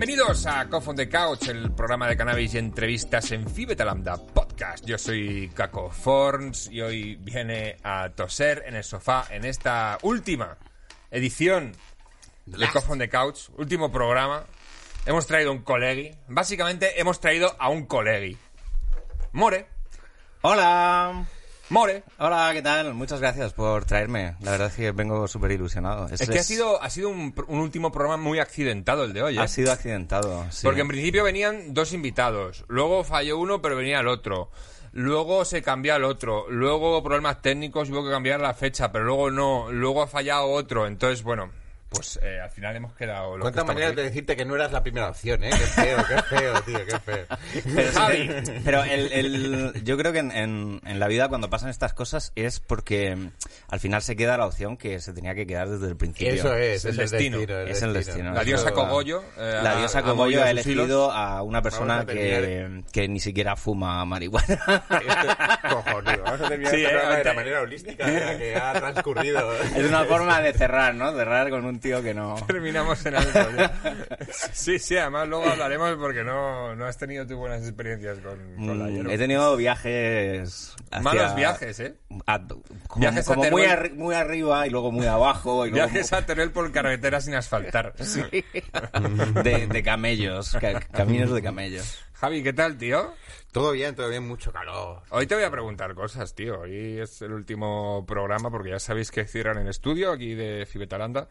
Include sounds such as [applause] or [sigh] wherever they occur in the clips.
Bienvenidos a Cough on the Couch, el programa de cannabis y entrevistas en Fibetalamda Podcast. Yo soy Caco Forns y hoy viene a toser en el sofá en esta última edición de Cough on the Couch, último programa. Hemos traído un colegi. Básicamente hemos traído a un colegi. More. Hola. More. Hola, ¿qué tal? Muchas gracias por traerme. La verdad es que vengo súper ilusionado. Es, que ha sido, ha sido un, un último programa muy accidentado el de hoy, ¿eh? Ha sido accidentado, sí. Porque en principio venían dos invitados, luego falló uno pero venía el otro, luego se cambió al otro, luego problemas técnicos hubo que cambiar la fecha, pero luego no, luego ha fallado otro, entonces bueno, pues eh, al final hemos quedado... Lo ¿Cuántas que maneras de decirte que no eras la primera opción, eh? Qué feo, qué feo, tío, qué feo. [laughs] Pero, Javi. pero el, el- yo creo que en, en- en la vida cuando pasan estas cosas es porque al final se queda la opción que se tenía que quedar desde el principio. Eso es, el es, destino. el destino. Es el destino. La diosa Cogollo... eh, La diosa Cogollo ha elegido a una persona a que, que ni siquiera fuma marihuana. [laughs] Cojonudo. Vamos a terminar Sí, este eh, de la manera holística en la que ha transcurrido. es una forma de cerrar, ¿no? Cerrar con un tío que no... [laughs] Terminamos en alto. ¿no? Sí, sí, además luego hablaremos porque no, no has tenido tú buenas experiencias con, con la Mm, hierba. He tenido viajes. hacia- Malos viajes, ¿eh? a- como Viajes a como muy, Teruel. arri- muy arriba y luego muy abajo. Y luego Viajes a Teruel por carretera sin asfaltar. [laughs] de, de camellos, ca- caminos de camellos. Javi, ¿qué tal, tío? Todo bien, todo bien, mucho calor. Hoy te voy a preguntar cosas, tío. Hoy es el último programa porque ya sabéis que cierran el estudio aquí de Fibetalanda.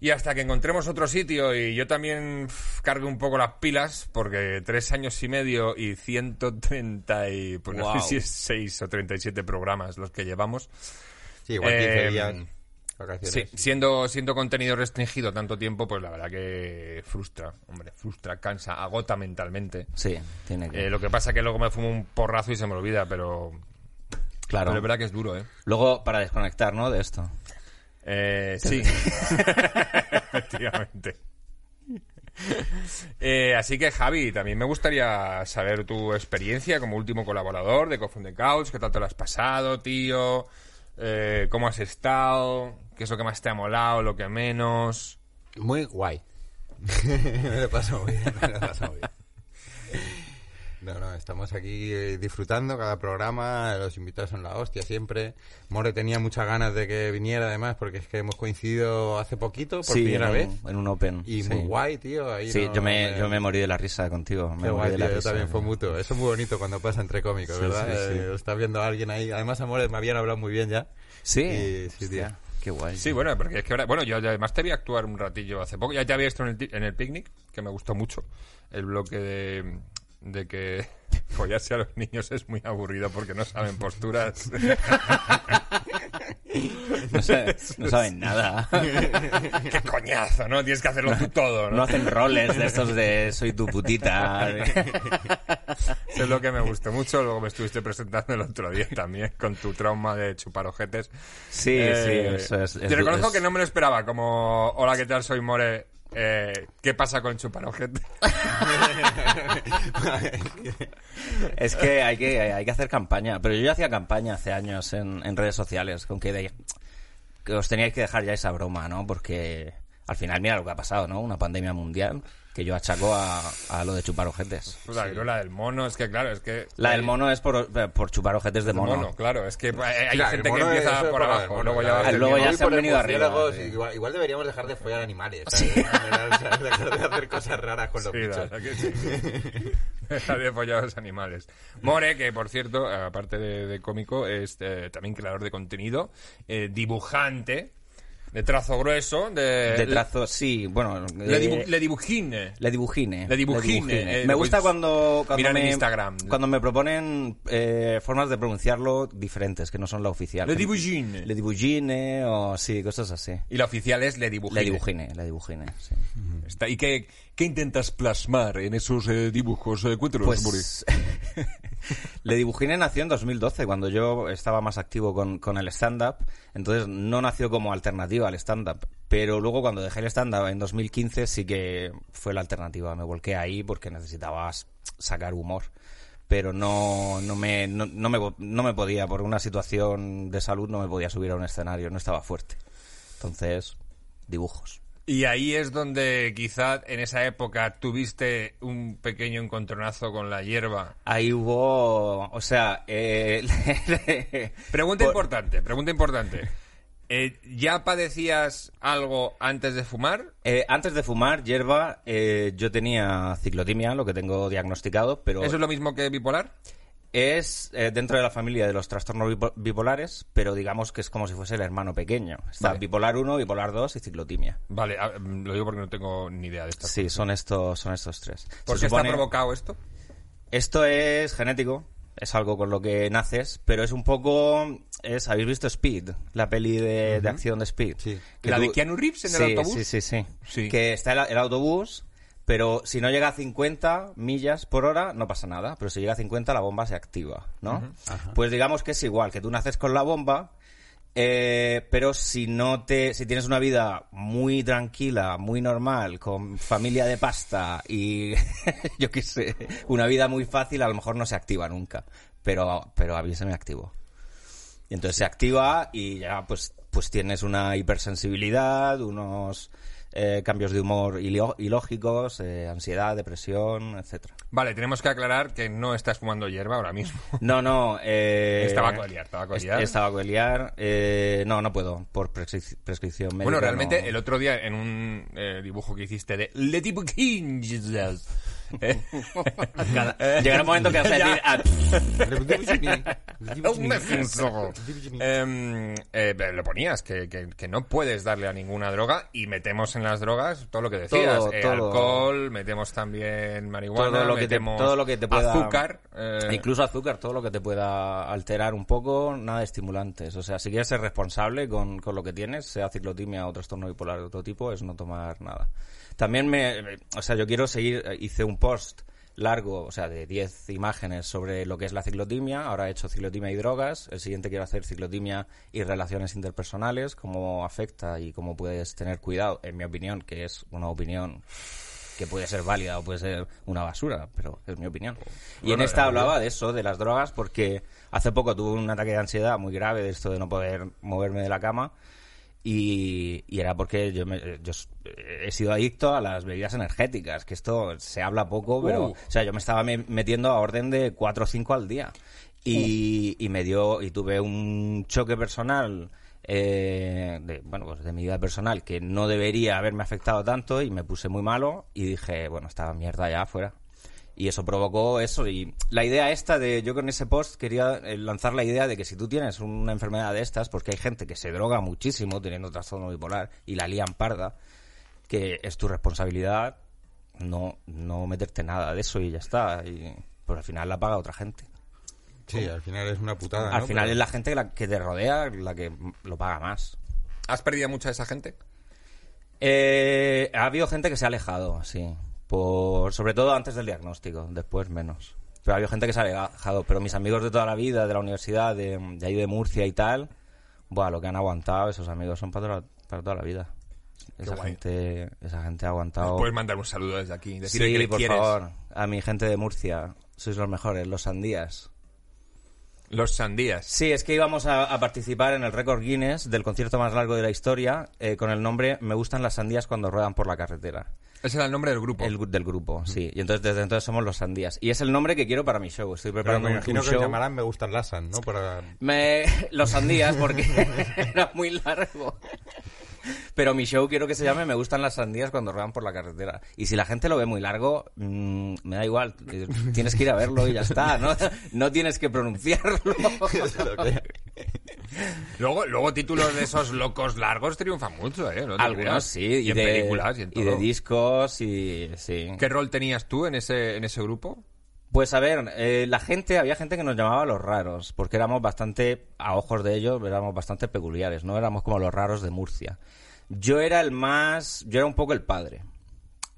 Y hasta que encontremos otro sitio y yo también cargue un poco las pilas, porque tres años y medio y 130 y... Pues no Guau. sé si es 6 o 37 programas los que llevamos. Sí, igual 15 Eh, días. Sí, Vacaciones. siendo, siendo contenido restringido tanto tiempo, pues la verdad que frustra, hombre, frustra, cansa, agota mentalmente. Sí, tiene que. Eh, lo que pasa que luego me fumo un porrazo y se me olvida, pero, claro. pero es verdad que es duro, ¿eh? Luego para desconectar, ¿no? De esto. Eh, sí, [laughs] efectivamente. Eh, así que Javi, también me gustaría saber tu experiencia como último colaborador de Coffin the Couch, qué tal te lo has pasado, tío, Eh, cómo has estado, qué es lo que más te ha molado, lo que menos. Muy guay. [laughs] me lo paso muy bien, me lo muy bien. No, no, estamos aquí eh, disfrutando cada programa, los invitados son la hostia siempre. More tenía muchas ganas de que viniera además porque es que hemos coincidido hace poquito por sí, primera en, vez. un- en un Open. Y sí. muy guay, tío. Ahí Sí, no- yo, me, me- yo me morí de la risa contigo. Me Qué morí guay, de la tío, yo risa. también fue mutuo. Eso es muy bonito cuando pasa entre cómicos, Sí, ¿verdad? sí, sí. Eh, Estás viendo a alguien ahí. Además, Amores, me habían hablado muy bien ya. Sí, Y- sí, tío. Qué guay. Sí, bueno, porque es que ahora, bueno, yo además te vi actuar un ratillo hace poco, ya te había visto en el, en el picnic, que me gustó mucho, el bloque de, de que [laughs] follarse a los niños es muy aburrido porque no saben [laughs] posturas. No, saben- no saben nada. [laughs] ¡Qué coñazo, ¿no? Tienes que hacerlo tú todo, No ¿no? hacen roles de estos de soy tu putita. Eso es lo que me gustó mucho, luego me estuviste presentando el otro día también con tu trauma de chupar ojetes. Sí, Eh, sí, eso es. es- te reconozco es- que no me lo esperaba, como, hola, ¿qué tal? Soy More. Eh, ¿Qué pasa con chupar ojetes? [laughs] Es que hay que, hay que hacer campaña. Pero yo ya hacía campaña hace años en, en redes sociales, con que os teníais que dejar ya esa broma, ¿no? Porque al final mira lo que ha pasado, ¿no? Una pandemia mundial que yo achaco a, a lo de chupar ojetes. Pues la viruela del mono, es que claro, es que... La del mono es por, por chupar ojetes de mono. mono, claro, es que eh, hay Claro, gente que mono empieza por eso, abajo, el luego mono, ya va claro. luego ya se han por venido arriba, sí. Igual, igual deberíamos dejar de follar animales. ¿sabes? Dejar de hacer cosas raras con los Sí, la bichos. sí. [laughs] Dejar de follar a los animales. More, que por cierto, aparte de, de cómico, es eh, también creador de contenido, eh, dibujante, de trazo grueso, de... De trazo, sí, bueno. Le, eh, dibu- le dibujine. Le dibujine. Le dibujine, eh, me gusta cuando, cuando mirar en me, Instagram. cuando me proponen eh, formas de pronunciarlo diferentes, que no son la oficial. Le dibujine. Le dibujine o sí, cosas así. Y la oficial es le dibujine. Le dibujine, le dibujine, sí. Está- ¿Y qué, qué intentas plasmar en esos eh, dibujos? Eh, cuéntanos. Pues [laughs] Le Dibujine nació en 2012, cuando yo estaba más activo con, con el stand-up. Entonces no nació como alternativa al stand-up. Pero luego cuando dejé el stand-up en 2015 sí que fue la alternativa. Me volqué ahí porque necesitaba sacar humor. Pero no, no, me, no, no me, no me podía, por una situación de salud, no me podía subir a un escenario. No estaba fuerte. Entonces, dibujos. Y ahí es donde quizá en esa época tuviste un pequeño encontronazo con la hierba. Ahí hubo, o sea, eh, [laughs] Pregunta Por- importante, pregunta importante. Eh, ¿Ya padecías algo antes de fumar? eh, antes de fumar hierba, eh, yo tenía ciclotimia, lo que tengo diagnosticado, pero ¿Eso es lo mismo que bipolar? Es eh, dentro de la familia de los trastornos bipo- bipolares, pero digamos que es como si fuese el hermano pequeño. Está Vale. bipolar 1, bipolar 2 y ciclotimia. Vale, a- lo digo porque no tengo ni idea de esto. Sí, son estos, son estos tres. ¿Por Se qué está provocado esto? Esto es genético, es algo con lo que naces, pero es un poco... Es, ¿Habéis visto Speed? La peli de, de acción de Speed. Sí. Que ¿La de Keanu Reeves en el autobús? Sí, sí, sí, Sí. Que está el, el autobús, pero si no llega a 50 millas por hora, no pasa nada. Pero si llega a 50, la bomba se activa, ¿no? Pues digamos que es igual, que tú naces con la bomba, eh, pero si no te, si tienes una vida muy tranquila, muy normal, con familia de pasta y [laughs] yo qué sé, una vida muy fácil, a lo mejor no se activa nunca. Pero, pero a mí se me activó. Y entonces se activa y ya pues, pues tienes una hipersensibilidad, unos eh, cambios de humor ilógicos, eh, ansiedad, depresión, etcétera. Vale, tenemos que aclarar que no estás fumando hierba ahora mismo. [laughs] No, no. Eh, Es tabaco de liar, tabaco de es- liar. Es tabaco de liar. Eh, no, no puedo, por prescrip- prescripción médica. bueno, realmente no. el otro día en un eh, dibujo que hiciste de Letty Kings. Eh, Llegará un momento que vas a decir... ah, [laughs] Em, eh, lo ponías, que, que- que no puedes darle a ninguna droga y metemos en las drogas todo lo que decías. Todo, eh, todo. alcohol, metemos también marihuana, todo lo que te, metemos todo lo que te pueda azúcar. eh, incluso azúcar todo lo que te pueda alterar un poco nada de estimulantes o sea si quieres ser responsable con, con lo que tienes sea ciclotimia o trastorno bipolar de otro tipo es no tomar nada también me o sea yo quiero seguir eh, hice un post largo, o sea, de 10 imágenes sobre lo que es la ciclotimia. Ahora he hecho ciclotimia y drogas. El siguiente quiero hacer ciclotimia y relaciones interpersonales, cómo afecta y cómo puedes tener cuidado, en mi opinión, que es una opinión que puede ser válida o puede ser una basura, pero es mi opinión. Y en esta eh, hablaba de eso, de las drogas, porque hace poco tuve un ataque de ansiedad muy grave de esto de no poder moverme de la cama. Y, y era porque yo, me- yo he sido adicto a las bebidas energéticas, que esto se habla poco, pero Uh. o sea, yo me estaba me- metiendo a orden de 4 o 5 al día. Y, y me dio, y tuve un choque personal, eh, de, bueno, pues de mi vida personal, que no debería haberme afectado tanto y me puse muy malo y dije, bueno, esta mierda ya fuera. Y eso provocó eso. Y la idea esta de, yo con ese post quería eh, lanzar la idea de que si tú tienes una enfermedad de estas, porque hay gente que se droga muchísimo teniendo trastorno bipolar y la lían parda, que es tu responsabilidad no, no meterte nada de eso y ya está. Y, pues al final la paga otra gente. Sí, al final es una putada. al ¿no? final Pero- es la gente la que te rodea la que lo paga más. ¿Has perdido mucha de esa gente? Eh, ha habido gente que se ha alejado, sí. Por, sobre todo antes del diagnóstico, después menos. Pero ha habido gente que se ha alejado. Pero mis amigos de toda la vida, de la universidad, de, de ahí de Murcia y tal, buah, lo que han aguantado, esos amigos son para toda, para toda la vida. Esa gente, esa gente ha aguantado. Puedes mandar un saludo desde aquí. Decirle sí, que le por quieres. favor, a mi gente de Murcia, sois los mejores, los sandías. Los sandías. Sí, es que íbamos a, a participar en el récord Guinness del concierto más largo de la historia eh, con el nombre Me gustan las sandías cuando ruedan por la carretera. Ese era el nombre del grupo. El, del grupo, sí. Y entonces desde entonces somos los sandías. Y es el nombre que quiero para mi show. Estoy Pero preparando me un- imagino un que show. llamarán Me gustan las San, ¿no? Para... Me- [laughs] Los sandías porque [laughs] era muy largo. Pero mi show quiero que se llame Me gustan las sandías cuando ruedan por la carretera. Y si la gente lo ve muy largo, mm, me da igual. [laughs] Tienes que ir a verlo y ya está. No, no tienes que pronunciarlo. [laughs] Luego, luego títulos de esos locos largos triunfan mucho, ¿eh? No Algunos creas. sí. Y, Y, en de, películas y en y de todo. discos y sí. ¿Qué rol tenías tú en ese, en ese grupo? Pues a ver, eh, la gente, había gente que nos llamaba los raros, porque éramos bastante, a ojos de ellos, éramos bastante peculiares, no éramos como los raros de Murcia. Yo era el más, yo era un poco el padre.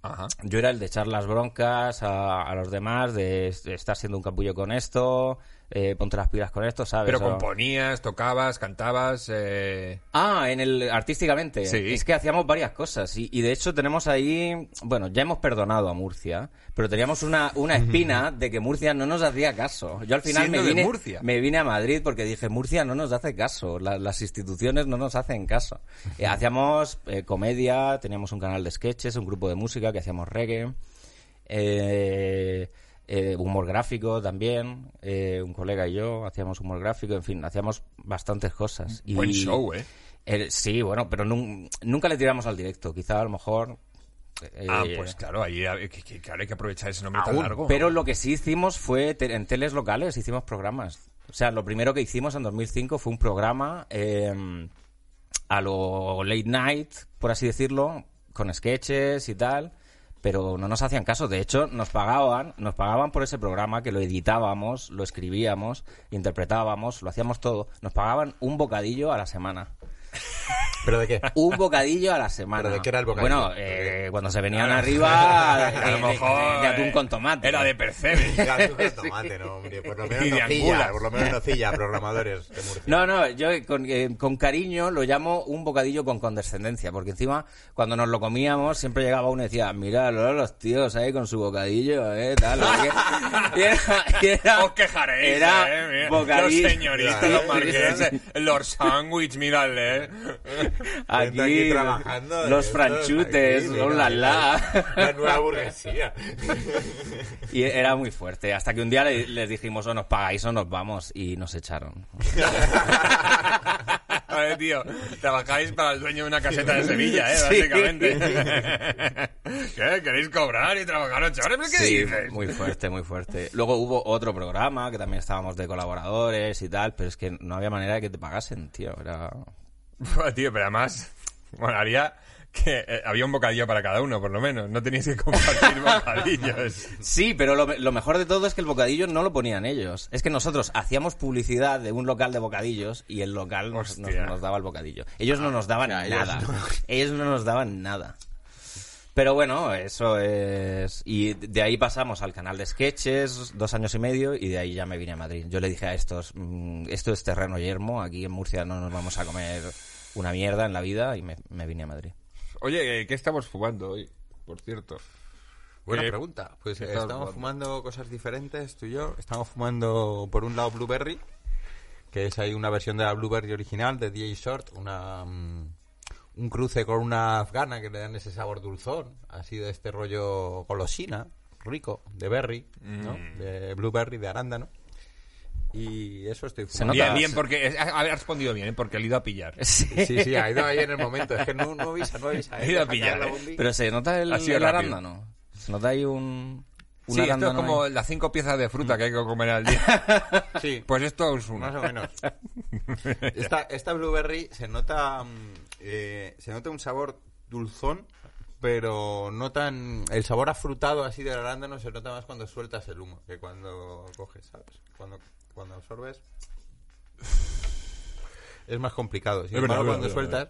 Ajá. Yo era el de echar las broncas a, a los demás, de, de estar siendo un capullo con esto, eh, ponte las pilas con esto, ¿sabes? Pero O- componías, tocabas, cantabas. Eh... Ah, en el artísticamente. Sí. Es que hacíamos varias cosas y, y de hecho tenemos ahí, bueno, ya hemos perdonado a Murcia, pero teníamos una, una espina de que Murcia no nos hacía caso. Yo al final me vine, Murcia. me vine a Madrid porque dije Murcia no nos hace caso, la- las instituciones no nos hacen caso. Eh, hacíamos eh, comedia, teníamos un canal de sketches, un grupo de música que hacíamos reggae. eh, eh, humor gráfico también, eh, un colega y yo hacíamos humor gráfico, en fin, hacíamos bastantes cosas. Y, Buen show, ¿eh? eh, sí, bueno, pero nun- nunca le tiramos al directo. Quizá a lo mejor. eh, Ah, pues claro, ahí hay que, que- claro, hay que aprovechar ese nombre tan largo. Pero lo que sí hicimos fue te- en teles locales, hicimos programas. O sea, lo primero que hicimos en 2005 fue un programa eh, a lo late night, por así decirlo, con sketches y tal. Pero no nos hacían caso. De hecho, nos pagaban, nos pagaban por ese programa que lo editábamos, lo escribíamos, interpretábamos, lo hacíamos todo. Nos pagaban un bocadillo a la semana. ¿Pero de qué? un bocadillo a la semana. ¿Pero de qué era el bocadillo? Bueno, eh, cuando se venían arriba, de, [laughs] a lo de- mejor de atún eh, con tomate. Era de percebe. [laughs] Gato con [laughs] tomate, no, hombre, por lo menos nocilla, por lo menos nocilla, programadores de Murcia. No, no, yo con, eh, con cariño lo llamo un bocadillo con condescendencia, porque encima cuando nos lo comíamos siempre llegaba uno y decía, mira los tíos ahí con su bocadillo, eh, tal. no sé qué". Y era, y era- Os quejaréis, era eh, mira. bocadillo. Los señoritas, los marqueses, los sándwich, miradle, eh. Aquí, trabajando los franchutes, aquí, oh, la, la. La nueva burguesía. [laughs] Y era muy fuerte, hasta que un día le- les dijimos, o nos pagáis o nos vamos, y nos echaron. [laughs] Ver, tío, trabajáis para el dueño de una caseta de Sevilla, ¿eh? Sí. Básicamente. [laughs] ¿Qué? ¿Queréis cobrar y trabajar ocho horas? ¿Pero ¿Qué Sí, dices? muy fuerte, muy fuerte. Luego hubo otro programa que también estábamos de colaboradores y tal, pero es que no había manera de que te pagasen, tío. Era... Tío, pero además, bueno, haría que eh, había un bocadillo para cada uno, por lo menos. No teníais que compartir [laughs] bocadillos. Sí, pero lo, lo mejor de todo es que el bocadillo no lo ponían ellos. Es que nosotros hacíamos publicidad de un local de bocadillos y el local nos, nos- Hostia. nos daba el bocadillo. Ellos no nos daban ellos nada. no. [laughs] Ellos no nos daban nada. Pero bueno, eso es... Y de ahí pasamos al canal de sketches, dos años y medio, y de ahí ya me vine a Madrid. Yo le dije a estos, mm, esto es terreno yermo, aquí en Murcia no nos vamos a comer una mierda en la vida, y me, me vine a Madrid. Oye, eh, ¿qué estamos fumando hoy? Por cierto. Buena Eh, pregunta. Pues ¿qué eh, estamos fumando? fumando cosas diferentes, tú y yo. Estamos fumando, por un lado, Blueberry, que es ahí una versión de la Blueberry original de DJ Short, una, mm, un cruce con una afgana que le dan ese sabor dulzón, así de este rollo golosina, rico, de berry, ¿no? Mm. De blueberry, de arándano. Y eso estoy Se fumando. nota- Bien, bien, porque... eh, Ha ha respondido bien, ¿eh? porque le he ido a pillar. [laughs] Sí. Sí, sí, ha ido ahí en el momento. Es que no, no avisa, no avisa. He ido a Deja pillar, eh. Pero se nota el, Ha sido el arándano. Se nota ahí un... un Sí, esto es como ahí. las cinco piezas de fruta que hay que comer al día. [laughs] Sí. Pues esto es Más una. o menos. [laughs] Esta, esta blueberry se nota mm, eh, se nota un sabor dulzón, pero no tan el sabor afrutado así del arándano se nota más cuando sueltas el humo que cuando coges, ¿sabes? Cuando cuando absorbes es más complicado. Sin Es verdad, embargo, cuando verdad, sueltas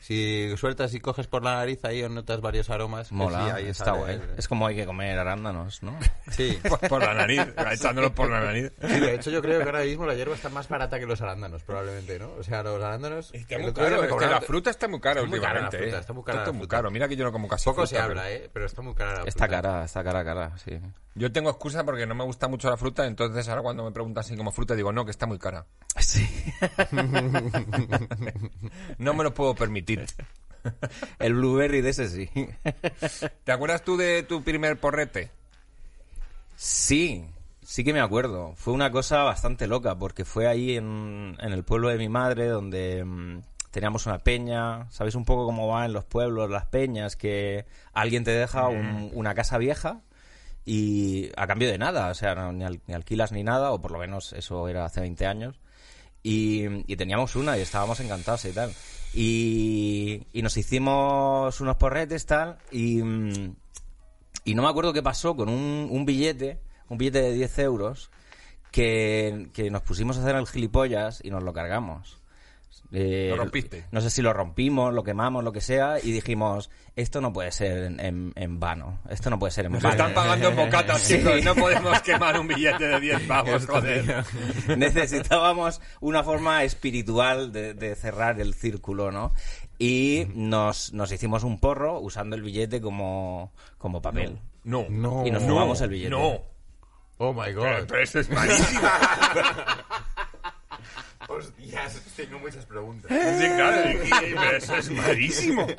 si sueltas y coges por la nariz ahí notas varios aromas. Mola, sí, ahí está sale guay. el- Es como hay que comer arándanos, ¿no? Sí. [laughs] Por, por la nariz, echándolo por la nariz. Sí, de hecho yo creo que ahora mismo la hierba está más barata que los arándanos, probablemente, ¿no? O sea, los arándanos... Está muy caro, es que la fruta está muy cara Está muy cara la últimamente. fruta, eh. está muy cara la muy fruta. caro. Mira que yo no como casi Poco fruta, se habla, pero- ¿eh? Pero está muy cara la Está fruta. cara, está cara, cara, sí. Yo tengo excusa porque no me gusta mucho la fruta, entonces ahora cuando me preguntan así como fruta digo, no, que está muy cara. Sí. [laughs] No me lo puedo permitir. [laughs] El blueberry de ese sí. ¿Te acuerdas tú de tu primer porrete? Sí, sí que me acuerdo. Fue una cosa bastante loca porque fue ahí en, en el pueblo de mi madre donde mm, teníamos una peña. ¿Sabéis un poco cómo va en los pueblos las peñas? Que alguien te deja un- una casa vieja y a cambio de nada. O sea, ni, al- ni alquilas ni nada, o por lo menos eso era hace 20 años. Y, teníamos una y estábamos encantados y tal. Y, nos hicimos unos porretes tal y... y no me acuerdo qué pasó con un, un billete, un billete de 10 euros, que, que nos pusimos a hacer el gilipollas y nos lo cargamos. Eh, Lo rompiste. No sé si lo rompimos, lo quemamos, lo que sea, y dijimos, esto no puede ser en, en- en vano, esto no puede ser en Nos vano. están pagando bocatas, [laughs] Sí. chicos. No podemos quemar un billete de 10 pavos, joder. [laughs] Necesitábamos una forma espiritual de, de cerrar el círculo, ¿no? Y nos, nos hicimos un porro usando el billete como, como papel. No. No. Y nos no, el billete. No. Oh my Pero, god. pero eso es malísimo. [laughs] Hostias, tengo muchas preguntas. Sí, claro, pero eso es malísimo. [laughs]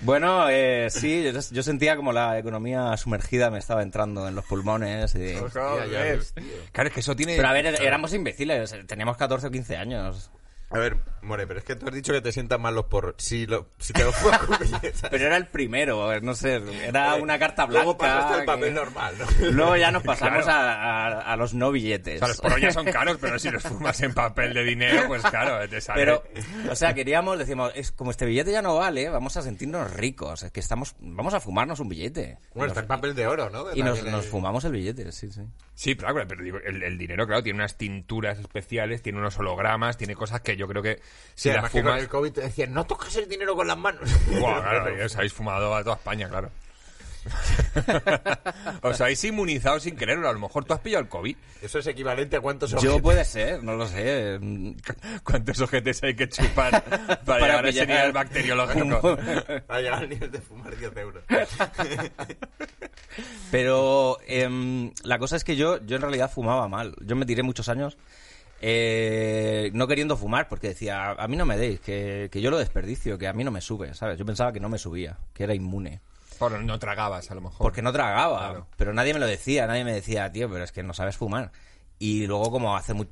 Bueno, eh, sí, yo, yo sentía como la economía sumergida me estaba entrando en los pulmones. y- Joder. ya ves, tío. Claro, es que eso tiene... Pero a ver, éramos imbéciles, teníamos 14 o 15 años. A ver, More, pero es que tú has dicho que te sientan mal los porros. Si, lo, si te lo fumas con billetes. Pero era el primero, no sé, era una carta blanca. Luego pasaste al que- papel normal, ¿no? Luego ya nos pasamos Claro. a, a- a los no billetes. O sea, los porros ya son caros, pero si los fumas en papel de dinero, pues claro, te sale... Pero, o sea, queríamos, decimos, es como este billete ya no vale, vamos a sentirnos ricos, es que estamos, vamos a fumarnos un billete. Bueno, está el papel de oro, ¿no? Y nos, fumamos el billete, sí, sí. Sí, claro, pero digo, el, el dinero, claro, tiene unas tinturas especiales, tiene unos hologramas, tiene cosas que yo creo que si Sí, las con el COVID te decían, no toques el dinero con las manos. Buah, claro, [laughs] y os habéis fumado a toda España, claro. [laughs] os habéis inmunizado sin quererlo. A lo mejor tú has pillado el COVID. Eso es equivalente a cuántos Yo objetos- puede ser, no lo sé. ¿Cuántos ojetes hay que chupar [laughs] para, llegar a ese nivel bacteriológico? Para llegar al nivel de fumar 10 euros. Pero em, la cosa es que yo, yo en realidad fumaba mal. Yo me tiré muchos años eh, no queriendo fumar porque decía, a mí no me deis, que, que yo lo desperdicio, que a mí no me sube, ¿sabes? Yo pensaba que no me subía, que era inmune. Por no tragabas, a lo mejor. Porque no tragaba, Claro. pero nadie me lo decía, nadie me decía, tío, pero es que no sabes fumar. Y luego, como hace mu-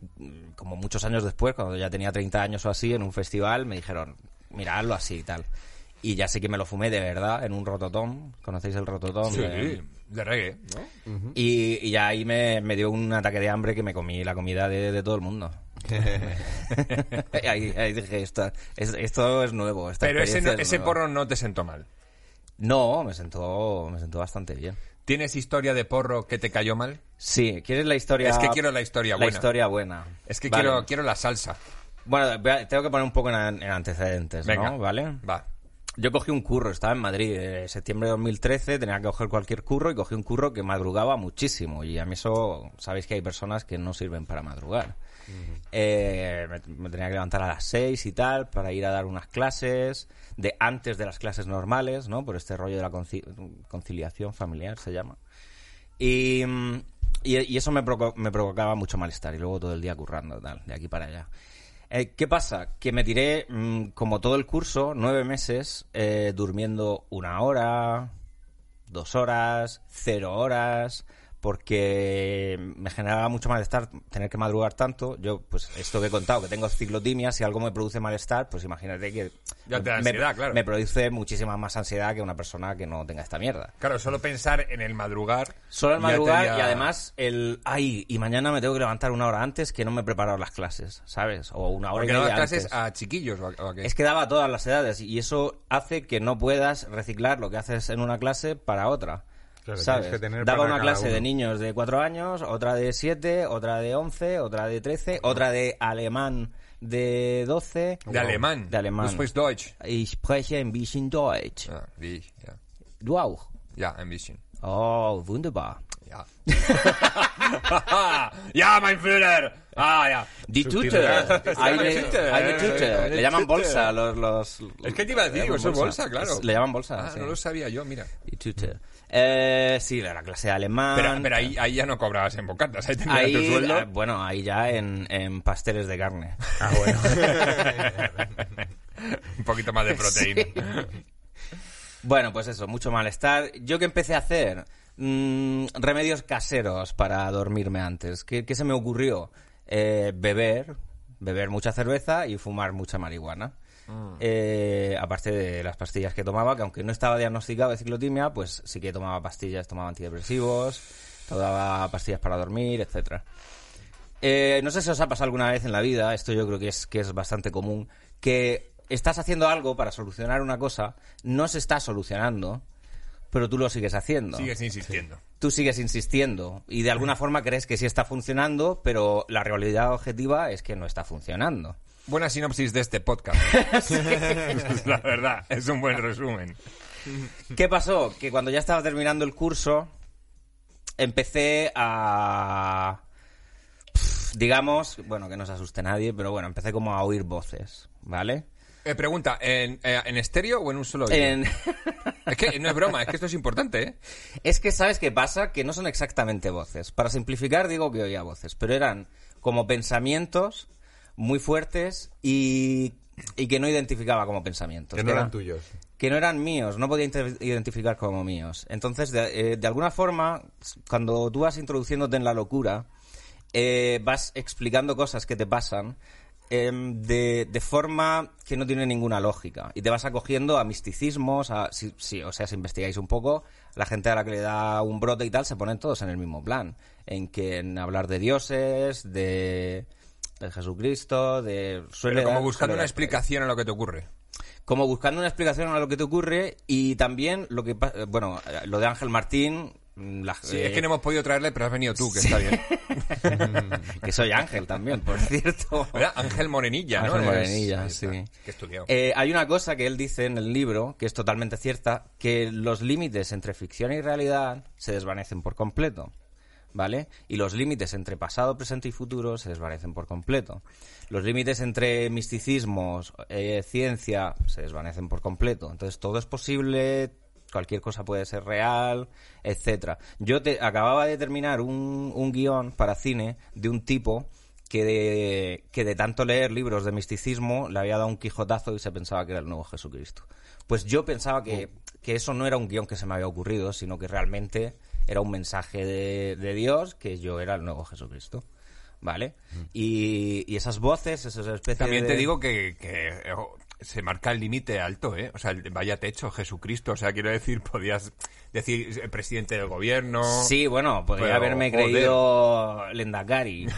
como muchos años después, cuando ya tenía 30 años o así, en un festival, me dijeron, mira, hazlo así y tal. Y ya sé que me lo fumé de verdad en un rototón. ¿Conocéis el rototón? Sí, De- de reggae, ¿no? Y, y ya ahí me, me dio un ataque de hambre que me comí la comida de, de todo el mundo. [laughs] ahí, ahí dije, esto es, esto es nuevo. esta Pero ese, no- experiencia es ese nueva. porro no te sentó mal. No, me sentó, me sentó bastante bien. ¿Tienes historia de porro que te cayó mal? Sí, ¿quieres la historia? Es que quiero la historia buena. La historia buena. Es que Vale. quiero, quiero la salsa. Bueno, tengo que poner un poco en, en antecedentes, Venga, ¿no? ¿Vale? Va. Yo cogí un curro, estaba en Madrid, en septiembre de 2013, tenía que coger cualquier curro y cogí un curro que madrugaba muchísimo. Y a mí eso, sabéis que hay personas que no sirven para madrugar. Eh, me, me tenía que levantar a las 6 y tal para ir a dar unas clases, de antes de las clases normales, ¿no? Por este rollo de la conci- conciliación familiar se llama. Y, y, y eso me, provo- me provocaba mucho malestar y luego todo el día currando, tal, de aquí para allá. Eh, ¿Qué pasa? Que me tiré, mm, como todo el curso, nueve meses eh, durmiendo una hora, dos horas, cero horas, porque me generaba mucho malestar tener que madrugar tanto. Yo, pues, esto que he contado, que tengo ciclotimia, si algo me produce malestar, pues imagínate que Ya te da me, ansiedad, claro. me produce muchísima más ansiedad que una persona que no tenga esta mierda. Claro, solo pensar en el madrugar. Solo el madrugar y además el ay y mañana me tengo que levantar una hora antes que no me he preparado las clases, ¿sabes? O una hora Porque y media clases antes. a chiquillos o a, o a qué? Es que daba a todas las edades y eso hace que no puedas reciclar lo que haces en una clase para otra. Claro, ¿Sabes? que tener Daba una clase uno. de niños de 4 años, otra de 7, otra de 11, otra de 13, otra de alemán de 12. De alemán. De alemán. Du sprichst Deutsch. Ich spreche ein bisschen Deutsch. Ah, wie ich, ja. Du auch. Ja, ein bisschen. Oh, wunderbar. Ja. ja, [laughs] mein Führer. Ah, ja. Die Tute. eine Tute. Eine Le llaman bolsa los... los Es que te iba a decir, eso es bolsa, claro. Le llaman bolsa, Ah, sí. no lo sabía yo, mira. Die Tute. Eh, sí, la clase de alemán. Pero, pero ahí, ahí ya no cobrabas en bocatas, ahí tenías tu sueldo. bueno, ahí ya en, en pasteles de carne. Ah, bueno. [laughs] Un poquito más de proteína. Bueno, pues eso, mucho malestar. ¿Yo qué empecé a hacer? Mm, remedios caseros para dormirme antes. ¿Qué, qué se me ocurrió? Eh, beber, beber mucha cerveza y fumar mucha marihuana. Eh, aparte de las pastillas que tomaba, que aunque no estaba diagnosticado de ciclotimia, pues sí que tomaba pastillas, tomaba antidepresivos, tomaba pastillas para dormir, etcétera. Eh, no sé si os ha pasado alguna vez en la vida, esto yo creo que es, que es bastante común, que estás haciendo algo para solucionar una cosa, no se está solucionando, pero tú lo sigues haciendo. Sigues insistiendo. Tú sigues insistiendo y de alguna forma crees que sí está funcionando, pero la realidad objetiva es que no está funcionando. Buena sinopsis de este podcast. [laughs] la verdad, es un buen resumen. ¿Qué pasó? Que cuando ya estaba terminando el curso, empecé a... Digamos, bueno, que no se asuste nadie, pero bueno, empecé como a oír voces, ¿vale? Eh, pregunta, ¿en, eh, ¿en estéreo o en un solo oído? En- [laughs] Es que no es broma, es que esto es importante, ¿eh? Es que, ¿sabes qué pasa? Que no son exactamente voces. Para simplificar, digo que oía voces, pero eran como pensamientos muy fuertes y, y que no identificaba como pensamientos. Que no eran eran- tuyos. que no eran míos, no podía identificar como míos. Entonces, de, eh, de alguna forma, cuando tú vas introduciéndote en la locura, eh, vas explicando cosas que te pasan em, de, de forma que no tiene ninguna lógica. Y te vas acogiendo a misticismos, a, si, si- o sea, si investigáis un poco, la gente a la que le da un brote y tal, se ponen todos en el mismo plan. En que en hablar de dioses, de, de Jesucristo, de... suele Pero como dar- buscando una explicación a lo que te ocurre. como buscando una explicación a lo que te ocurre y también lo que eh, bueno eh, lo de Ángel Martín mm, la- Sí, eh, es que no hemos podido traerle, pero has venido tú, que está bien. [laughs] que soy Ángel también por [laughs] cierto. Ángel Morenilla, ¿no? Ángel Morenilla, sí. Que estudió. Eh, hay una cosa que él dice en el libro que es totalmente cierta que los límites entre ficción y realidad se desvanecen por completo ¿Vale? Y los límites entre pasado, presente y futuro se desvanecen por completo. Los límites entre misticismos, eh, ciencia, se desvanecen por completo. Entonces todo es posible, cualquier cosa puede ser real, etcétera. Yo te, acababa de terminar un, un guion para cine de un tipo que de, que de tanto leer libros de misticismo le había dado un quijotazo y se pensaba que era el nuevo Jesucristo. Pues yo pensaba que, que eso no era un guion que se me había ocurrido, sino que realmente era un mensaje de, de Dios que yo era el nuevo Jesucristo. ¿Vale? Y, y esas voces, esas especies También de- te digo que, que, eh, se marca el límite alto, ¿eh? O sea, vaya techo, Jesucristo. O sea, quiero decir, podías decir eh, presidente del gobierno. Sí, bueno, podría Pero, haberme joder. creído Lendakari. [laughs]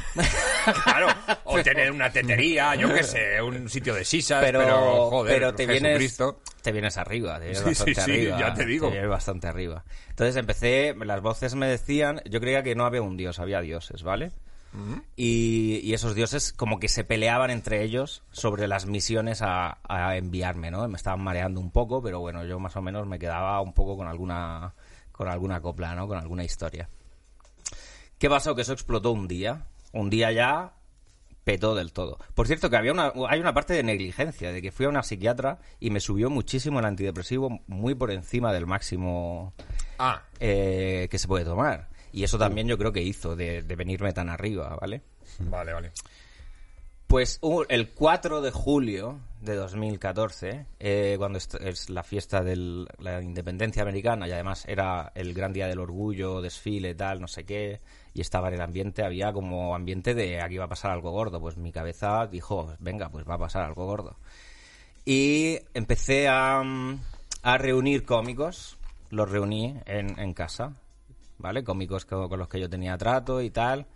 Claro, o tener una tetería, yo qué sé, un sitio de sisas, pero, pero, joder, pero te vienes Jesucristo. te vienes arriba, te vienes Sí, sí, bastante sí, arriba. ya te digo. vienes bastante arriba. Entonces empecé, las voces me decían, yo creía que no había un dios, había dioses, ¿vale? Y, y esos dioses como que se peleaban entre ellos sobre las misiones a, a enviarme, ¿no? Me estaban mareando un poco, pero bueno, yo más o menos me quedaba un poco con alguna con alguna copla, ¿no? Con alguna historia. ¿Qué pasó? Que eso explotó un día. Un día ya petó del todo. Por cierto, que había una, hay una parte de negligencia, de que fui a una psiquiatra y me subió muchísimo el antidepresivo, muy por encima del máximo Ah, eh, que se puede tomar. Y eso también yo creo que hizo de, de venirme tan arriba, ¿vale? [laughs] vale, vale. Pues el 4 de julio de 2014, eh, cuando es la fiesta de la independencia americana y además era el gran día del orgullo, desfile, tal, no sé qué, y estaba en el ambiente, había como ambiente de aquí va a pasar algo gordo. Pues mi cabeza dijo, venga, pues va a pasar algo gordo. Y empecé a, mm, a reunir cómicos, los reuní en, en casa, ¿vale? Cómicos co- con los que yo tenía trato y tal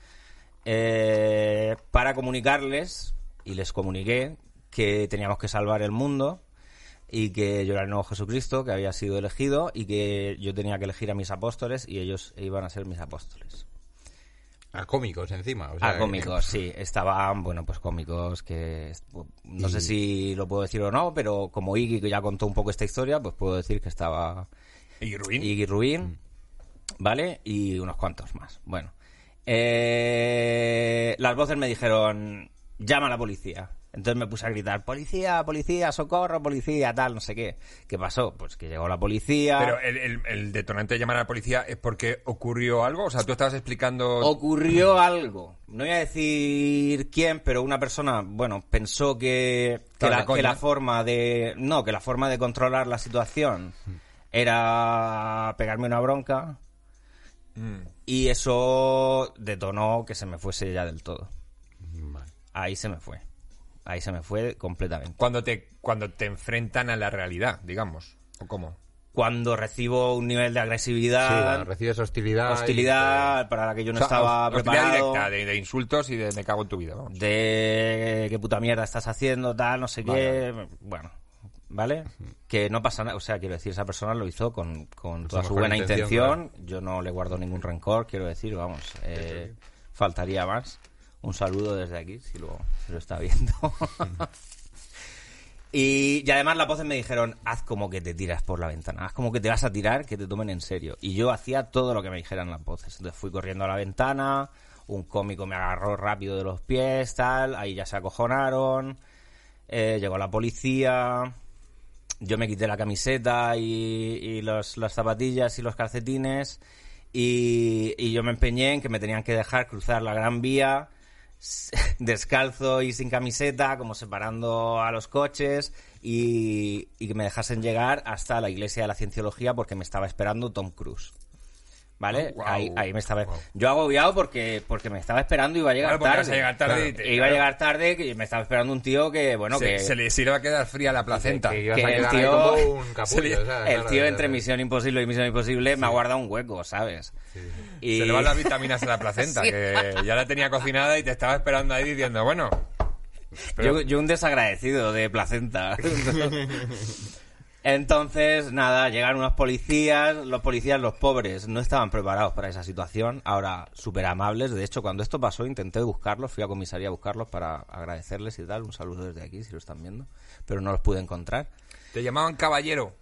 eh, para comunicarles, y les comuniqué, que teníamos que salvar el mundo y que yo era el nuevo Jesucristo, que había sido elegido y que yo tenía que elegir a mis apóstoles y ellos iban a ser mis apóstoles. A cómicos encima. O sea, que- cómicos, sí. Estaban, bueno, pues cómicos que... No sé si lo puedo decir o no, pero como Iggy que ya contó un poco esta historia, pues puedo decir que estaba. Iggy Rubin, ¿vale? Y unos cuantos más. Bueno. Eh, las voces me dijeron, llama a la policía. Entonces me puse a gritar, policía, policía, socorro, policía, tal, no sé qué. ¿Qué pasó? Pues que llegó la policía. Pero el, el- el detonante de llamar a la policía es porque ocurrió algo. O sea, tú estabas explicando. Ocurrió algo. No voy a decir quién, pero una persona, bueno, pensó que, que, la, que la forma de. No, que la forma de controlar la situación era pegarme una bronca. Mm. Y eso detonó que se me fuese ya del todo. Vale. Ahí se me fue. Ahí se me fue completamente. Cuando te, cuando te enfrentan a la realidad, digamos. ¿O cómo? Cuando recibo un nivel de Sí, agresividad, bueno, recibes hostilidad. hostilidad para la que yo no O sea, estaba hostilidad preparado. directa de, de insultos y de me cago en tu vida. vamos. de qué puta mierda estás haciendo, tal, no sé qué. Bueno, ¿vale? Que no pasa nada, o sea, quiero decir, esa persona lo hizo con, con toda su buena intención, intención, yo no le guardo ningún rencor, quiero decir, vamos, eh, faltaría más. Un saludo desde aquí, si lo, si lo está viendo. [laughs] y, y además las voces me dijeron, haz como que te tiras por la ventana, haz como que te vas a tirar, que te tomen en serio. Y yo hacía todo lo que me dijeran las voces. Entonces fui corriendo a la ventana, un cómico me agarró rápido de los pies, tal, ahí ya se acojonaron, eh, llegó la policía, yo me quité la camiseta y, los- las zapatillas y los calcetines y, yo me empeñé en que me tenían que dejar cruzar la gran vía [laughs] descalzo y sin camiseta, como separando a los coches y, y que me dejasen llegar hasta la iglesia de la cienciología porque me estaba esperando Tom Cruise. ¿Vale? Guau. ahí, ahí me estaba... Guau. Yo agobiado porque, porque me estaba esperando y iba a llegar Claro, tarde. a llegar tarde Claro. y te- E iba a llegar tarde, que me estaba esperando un tío que, bueno, se, que... se le, se le va a quedar fría la placenta. Que que a el tío- como un [laughs] capullo, se le- ¿sabes? el Claro, tío entre Misión Imposible y Misión Imposible me ha guardado un hueco, ¿sabes? Y... Se le van las vitaminas a la placenta, [laughs] Sí. que ya la tenía cocinada y te estaba esperando ahí diciendo, bueno, Yo, yo un desagradecido de placenta. [laughs] Entonces, nada, llegaron unos policías, los policías, los pobres, no estaban preparados para esa situación, ahora súper amables, de hecho, cuando esto pasó intenté buscarlos, fui a comisaría a buscarlos para agradecerles y tal, un saludo desde aquí si lo están viendo, pero no los pude encontrar. te llamaban caballero.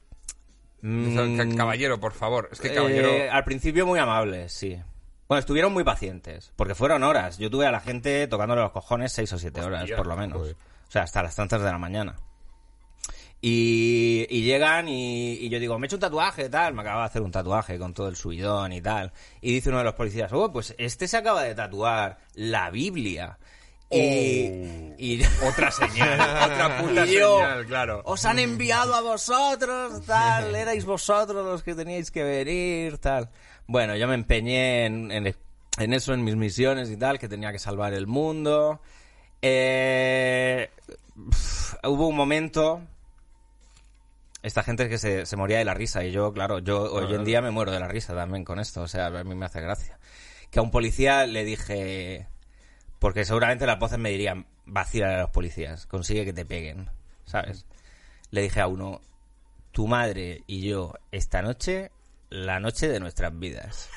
Mm, Ca- Caballero, por favor. Es que caballero... Eh, al principio muy amables, sí. Bueno, estuvieron muy pacientes, porque fueron horas. Yo tuve a la gente tocándole los cojones seis o siete horas, por lo menos. joder. O sea, hasta las tantas de la mañana. Y, y llegan y, y yo digo, me he hecho un tatuaje, tal. Me acaba de hacer un tatuaje con todo el subidón y tal. Y dice uno de los policías, oh, pues este se acaba de tatuar la Biblia. Y, Oh. y- Otra [laughs] señal, otra puta y yo, señal, claro. Os han enviado a vosotros, tal. [laughs] Erais vosotros los que teníais que venir, tal. Bueno, yo me empeñé en, en- en eso, en mis misiones y tal, que tenía que salvar el mundo. Eh, hubo un momento. Esta gente que se, se moría de la risa y yo, claro, yo hoy en día me muero de la risa también con esto, o sea, a mí me hace gracia. Que a un policía le dije, porque seguramente las voces me dirían, vacila a los policías, consigue que te peguen, ¿sabes? Le dije a uno, tu madre y yo, esta noche, la noche de nuestras vidas.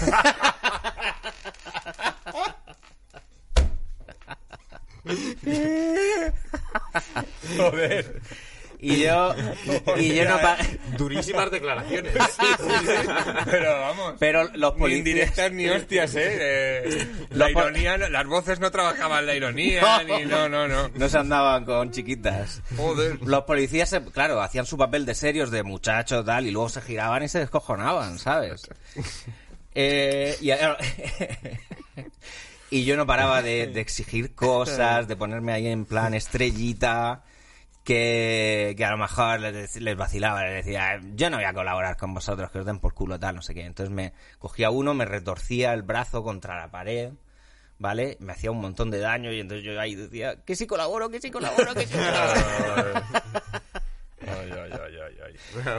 [laughs] Joder. Y yo, y yo no Durísimas declaraciones. [laughs] Pero vamos. Pero los Ni policías... indirectas ni hostias, ¿eh? [laughs] Eh, la ironía, no- las voces no trabajaban la ironía, ni no, no, no. No se andaban con chiquitas. Joder. Los policías, se- claro, hacían su papel de serios, de muchachos, tal, y luego se giraban y se descojonaban, ¿sabes? [laughs] Eh, y, y yo no paraba de, de exigir cosas, de ponerme ahí en plan estrellita, que, que a lo mejor les, vacilaba, les decía, yo no voy a colaborar con vosotros, que os den por culo tal, no sé qué. Entonces me cogía uno, me retorcía el brazo contra la pared, ¿vale? Me hacía un montón de daño y entonces yo ahí decía, que sí colaboro, que sí colaboro, que sí [laughs] colaboro.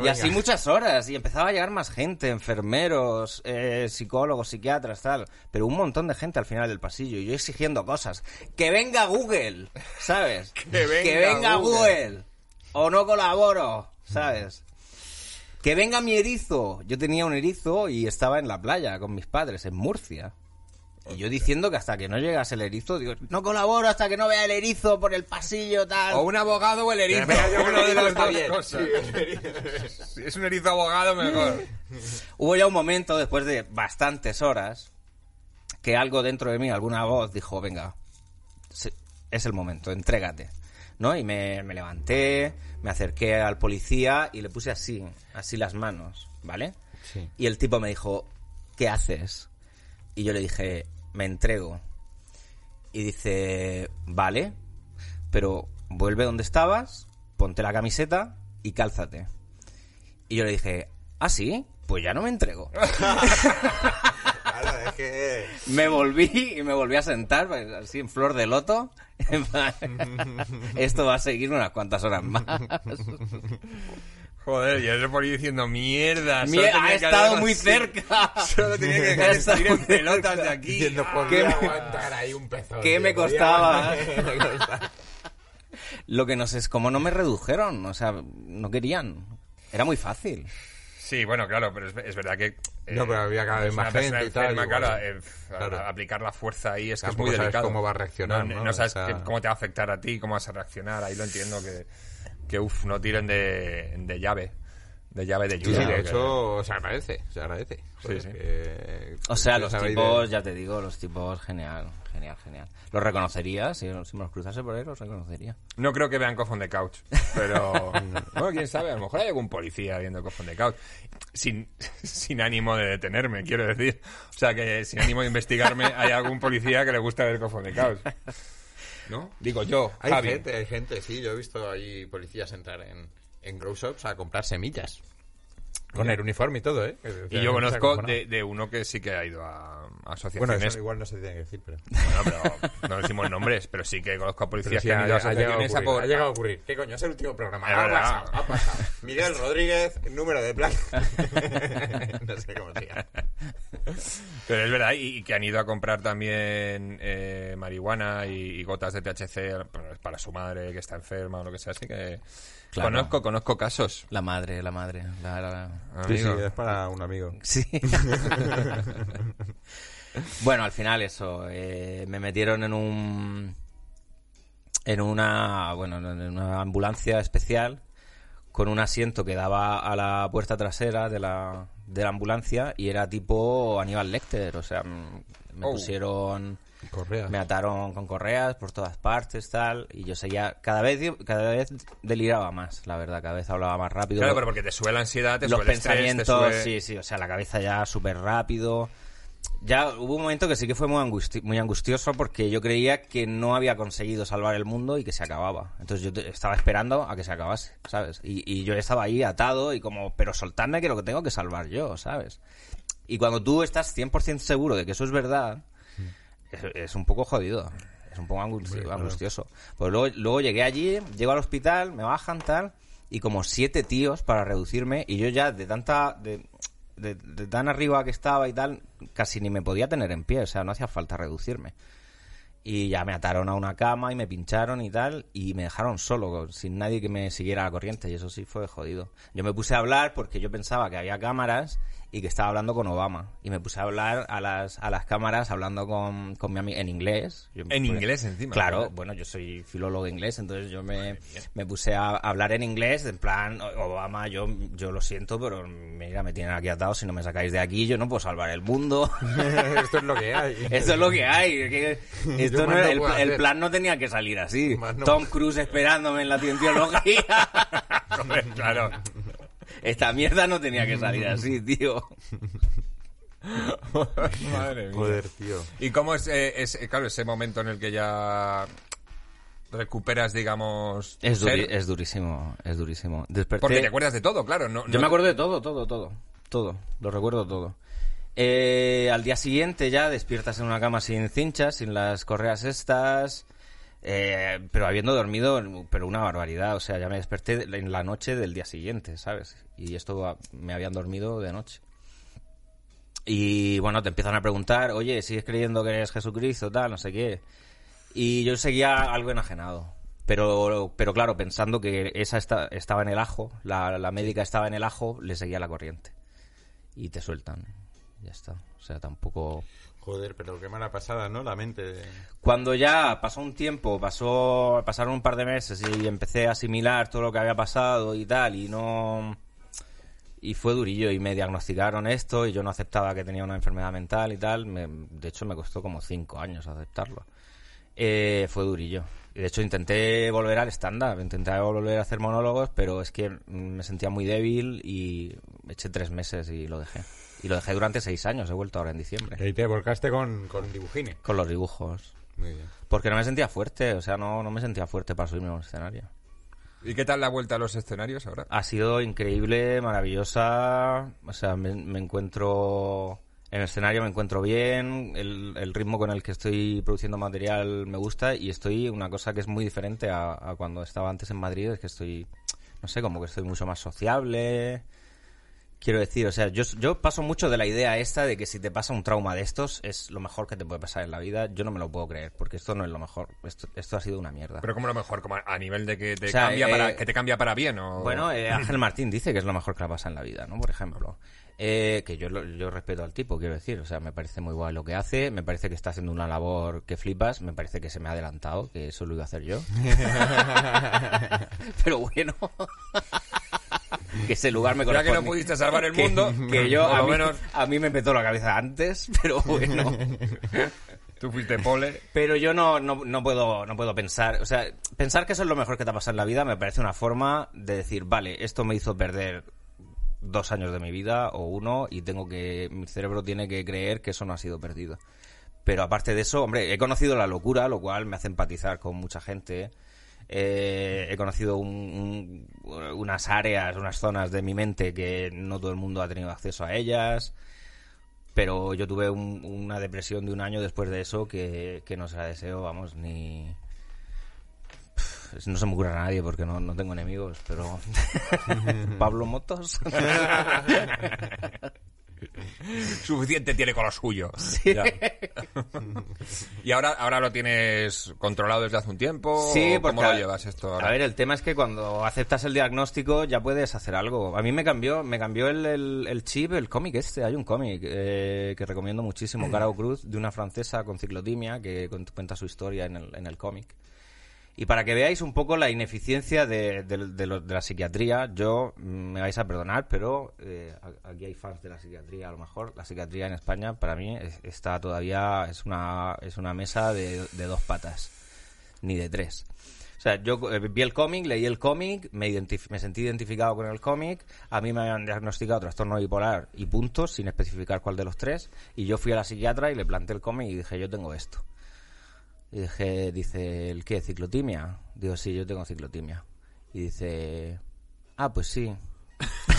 Y así muchas horas, y empezaba a llegar más gente, enfermeros, eh, psicólogos, psiquiatras, tal. Pero un montón de gente al final del pasillo, y yo exigiendo cosas. ¡Que venga Google! ¿Sabes? [laughs] Que venga Google. Google. O no colaboro, ¿sabes? Que venga mi erizo. Yo tenía un erizo y estaba en la playa con mis padres, en Murcia. Y yo diciendo que hasta que no llegase el erizo, digo, no colaboro hasta que no vea el erizo por el pasillo, tal. O un abogado o el erizo. Uno [laughs] de está dos cosas. Si es un erizo abogado, mejor. Hubo ya un momento, después de bastantes horas, que algo dentro de mí, alguna voz, dijo, venga, es el momento, entrégate. ¿No? Y me, me levanté, me acerqué al policía y le puse así, así las manos, ¿vale? Sí. Y el tipo me dijo, ¿qué haces? Y yo le dije, me entrego. Y dice, vale, pero vuelve donde estabas, ponte la camiseta y cálzate. Y yo le dije, ¿ah, sí? Pues ya no me entrego. [laughs] Claro, es que... me volví y me volví a sentar, pues, así en flor de loto. [laughs] [laughs] Esto va a seguir unas cuantas horas más. Joder, y el por ahí diciendo mierda. solo ha que estado muy así. cerca. [laughs] Solo tenía que dejar en pelotas cerca. de aquí. Diciendo, Ah, ¿Qué me- aguantar ahí un pezón. qué tío, me costaba? [laughs] Lo que no sé es cómo no me redujeron, o sea, no querían. Era muy fácil. Sí, bueno, claro, pero es, es verdad que... eh, No, pero había cada vez más gente y tal, enferma, igual. claro, eh, Claro. aplicar la fuerza ahí es que Tampoco es muy sabes delicado. cómo va a reaccionar, No, ¿no? sabes O sea- cómo te va a afectar a ti, cómo vas a reaccionar. Ahí lo entiendo que, que uff, no tiren de, de llave. De llave de lluvia. sí, de que- hecho, se agradece, se agradece. Joder, sí. que- O sea, los tipos, de- ya te digo, los tipos, genial, genial, genial. Los reconocería, si, si me los cruzase por ahí, los reconocería. No creo que vean on the Couch, pero... [laughs] bueno, quién sabe, a lo mejor hay algún policía viendo on the Couch. Sin, sin ánimo de detenerme, quiero decir. O sea, que sin ánimo de investigarme, hay algún policía que le gusta ver on the Couch. ¿No? Digo yo, Hay Javi. gente, hay gente, sí. Yo he visto ahí policías entrar en, en grow shops a comprar semillas. Con el uniforme y todo, ¿eh? Y yo conozco de, de uno que sí que ha ido a, a Bueno, asociaciones. eso igual no se tiene que decir, pero... Bueno, pero no decimos nombres, pero sí que conozco a policías que han ha, ido a ha llegado a asociaciones a ha llegado a ocurrir. ¿Qué coño? Es el último programa. Ha pasado, ha pasado. Miguel Rodríguez, número de plan. [laughs] no sé cómo se llama. Pero es verdad, y, y que han ido a comprar también eh, marihuana y, y gotas de THC para su madre que está enferma o lo que sea. Así que Claro. conozco, conozco casos. La madre, la madre. La, la- Sí, sí, amigo. es para un amigo. Sí. [laughs] bueno, al final eso. eh, me metieron en un. En una. Bueno, en una ambulancia especial. Con un asiento que daba a la puerta trasera de la, de la ambulancia. Y era tipo Aníbal Lecter. O sea, mm, me Oh. pusieron. Me ataron con correas por todas partes, tal. Y yo seguía. Cada vez, cada vez deliraba más, la verdad. Cada vez hablaba más rápido. Claro, pero porque te sube la ansiedad, te los sube el estrés, te pensamientos, sube- sí, sí, o sea, la cabeza ya súper rápido. Ya hubo un momento que sí que fue muy, angusti- muy angustioso porque yo creía que no había conseguido salvar el mundo y que se acababa. Entonces yo estaba esperando a que se acabase, ¿sabes? Y, y yo estaba ahí atado y como, pero soltadme que lo que tengo que salvar yo, ¿sabes? Y cuando tú estás 100% seguro de que eso es verdad, es, es un poco jodido. Es un poco angusti- angustioso. Pues luego, luego llegué allí, llego al hospital, me bajan tal, y como siete tíos para reducirme, y yo ya de tanta. De, de- de tan arriba que estaba y tal, casi ni me podía tener en pie, o sea, no hacía falta reducirme. Y ya me ataron a una cama y me pincharon y tal, y me dejaron solo, sin nadie que me siguiera la corriente, y eso sí fue jodido. Yo me puse a hablar porque yo pensaba que había cámaras y que estaba hablando con Obama. Y me puse a hablar a las, a las cámaras hablando con, con mi amigo en inglés. Yo En puse- inglés encima. Claro, bueno, yo soy filólogo inglés, entonces yo me, me puse a hablar en inglés, en plan, Obama, yo, yo lo siento, pero mira, me tienen aquí atado, si no me sacáis de aquí, yo no puedo salvar el mundo. [laughs] Esto es lo que hay. [laughs] Esto es lo que hay. que [laughs] esto Yo no más era- no el, plan no tenía que salir así. No- Tom Cruise esperándome en la cienciología. Claro. Esta mierda no tenía que salir así, tío. [laughs] Madre mía. Joder, tío. ¿Y cómo es, eh, es, eh, claro, ese momento en el que ya recuperas, digamos, Es, duri- ser? es durísimo, es durísimo. Desperté... Porque te acuerdas de todo, claro. No, Yo me acuerdo de todo, todo, todo. Todo. Lo recuerdo todo. Eh, al día siguiente ya despiertas en una cama sin cinchas, sin las correas estas. Eh, pero habiendo dormido, pero una barbaridad. O sea, ya me desperté en la noche del día siguiente, ¿sabes? Y esto me habían dormido de noche. Y bueno, te empiezan a preguntar, oye, ¿sigues creyendo que eres Jesucristo, tal, no sé qué? Y yo seguía algo enajenado. Pero, pero claro, pensando que esa esta- estaba en el ajo, la, la médica estaba en el ajo, le seguía la corriente. Y te sueltan. Ya está. O sea, tampoco... Pero qué mala pasada, ¿no? La mente. Cuando ya pasó un tiempo, pasó, pasaron un par de meses y empecé a asimilar todo lo que había pasado y tal, y no... Y fue durillo y me diagnosticaron esto y yo no aceptaba que tenía una enfermedad mental y tal. Me- de hecho, me costó como cinco años aceptarlo. Eh, fue durillo. Y de hecho, intenté volver al stand-up, intenté volver a hacer monólogos, pero es que me sentía muy débil y eché tres meses y lo dejé. Y lo dejé durante seis años, he vuelto ahora en diciembre. Y ahí te volcaste con, con dibujines. Con los dibujos. Muy bien. Porque no me sentía fuerte, o sea, no, no me sentía fuerte para subirme a un escenario. ¿Y qué tal la vuelta a los escenarios ahora? Ha sido increíble, maravillosa, o sea, me, me encuentro en el escenario, me encuentro bien, el, el ritmo con el que estoy produciendo material me gusta y estoy, una cosa que es muy diferente a, a cuando estaba antes en Madrid, es que estoy, no sé, como que estoy mucho más sociable Quiero decir, o sea, yo, yo paso mucho de la idea esta de que si te pasa un trauma de estos es lo mejor que te puede pasar en la vida. Yo no me lo puedo creer, porque esto no es lo mejor. Esto, esto ha sido una mierda. Pero como lo mejor, como a nivel de que te, O sea, cambia, eh, para, que te cambia para bien o... Bueno, eh, Ángel Martín dice que es lo mejor que le pasa en la vida, ¿no? Por ejemplo. Eh, que yo, yo respeto al tipo, quiero decir. O sea, me parece muy guay lo que hace. Me parece que está haciendo una labor que flipas. Me parece que se me ha adelantado, que eso lo iba a hacer yo. [laughs] [laughs] Pero bueno. Que ese lugar me Ya que corresponde. no pudiste salvar el mundo, [laughs] que yo a mí, menos a mí me petó la cabeza antes, [laughs] pero bueno. tú fuiste pole. Pero yo no, no, no puedo, no puedo pensar, o sea, pensar que eso es lo mejor que te ha pasado en la vida me parece una forma de decir, vale, esto me hizo perder dos años de mi vida o uno y tengo que, mi cerebro tiene que creer que eso no ha sido perdido. Pero aparte de eso, hombre, he conocido la locura, lo cual me hace empatizar con mucha gente. Eh, he conocido un- un- unas áreas, unas zonas de mi mente que no todo el mundo ha tenido acceso a ellas pero yo tuve un- una depresión de un año después de eso que, que no se la deseo, vamos, ni... No se me ocurre a nadie porque no, no tengo enemigos, pero... [laughs] Pablo Motos. [laughs] [laughs] Suficiente tiene con lo suyo. Ya. ¿Y ahora, ahora lo tienes controlado desde hace un tiempo? Sí, ¿O porque ¿Cómo lo llevas esto ahora? A ver, el tema es que cuando aceptas el diagnóstico ya puedes hacer algo. A mí me cambió, me cambió el, el- el chip, el cómic este. Hay un cómic eh, que recomiendo muchísimo, Carao Cruz, de una francesa con ciclotimia que cuenta su historia en el, en el cómic. Y para que veáis un poco la ineficiencia de, de- la psiquiatría, yo mm, me vais a perdonar, pero eh, aquí hay fans de la psiquiatría, a lo mejor. La psiquiatría en España, para mí, es- está todavía es una, es una mesa de, dos patas, ni de tres. O sea, yo eh, vi el cómic, leí el cómic, me, me sentí identificado con el cómic, a mí me habían diagnosticado trastorno bipolar y puntos, sin especificar cuál de los tres, y yo fui a la psiquiatra y le planteé el cómic y dije, yo tengo esto. Y dije, dice, ¿el qué? ¿Ciclotimia? Digo, sí, yo tengo ciclotimia. Y dice, ah, pues sí. [laughs]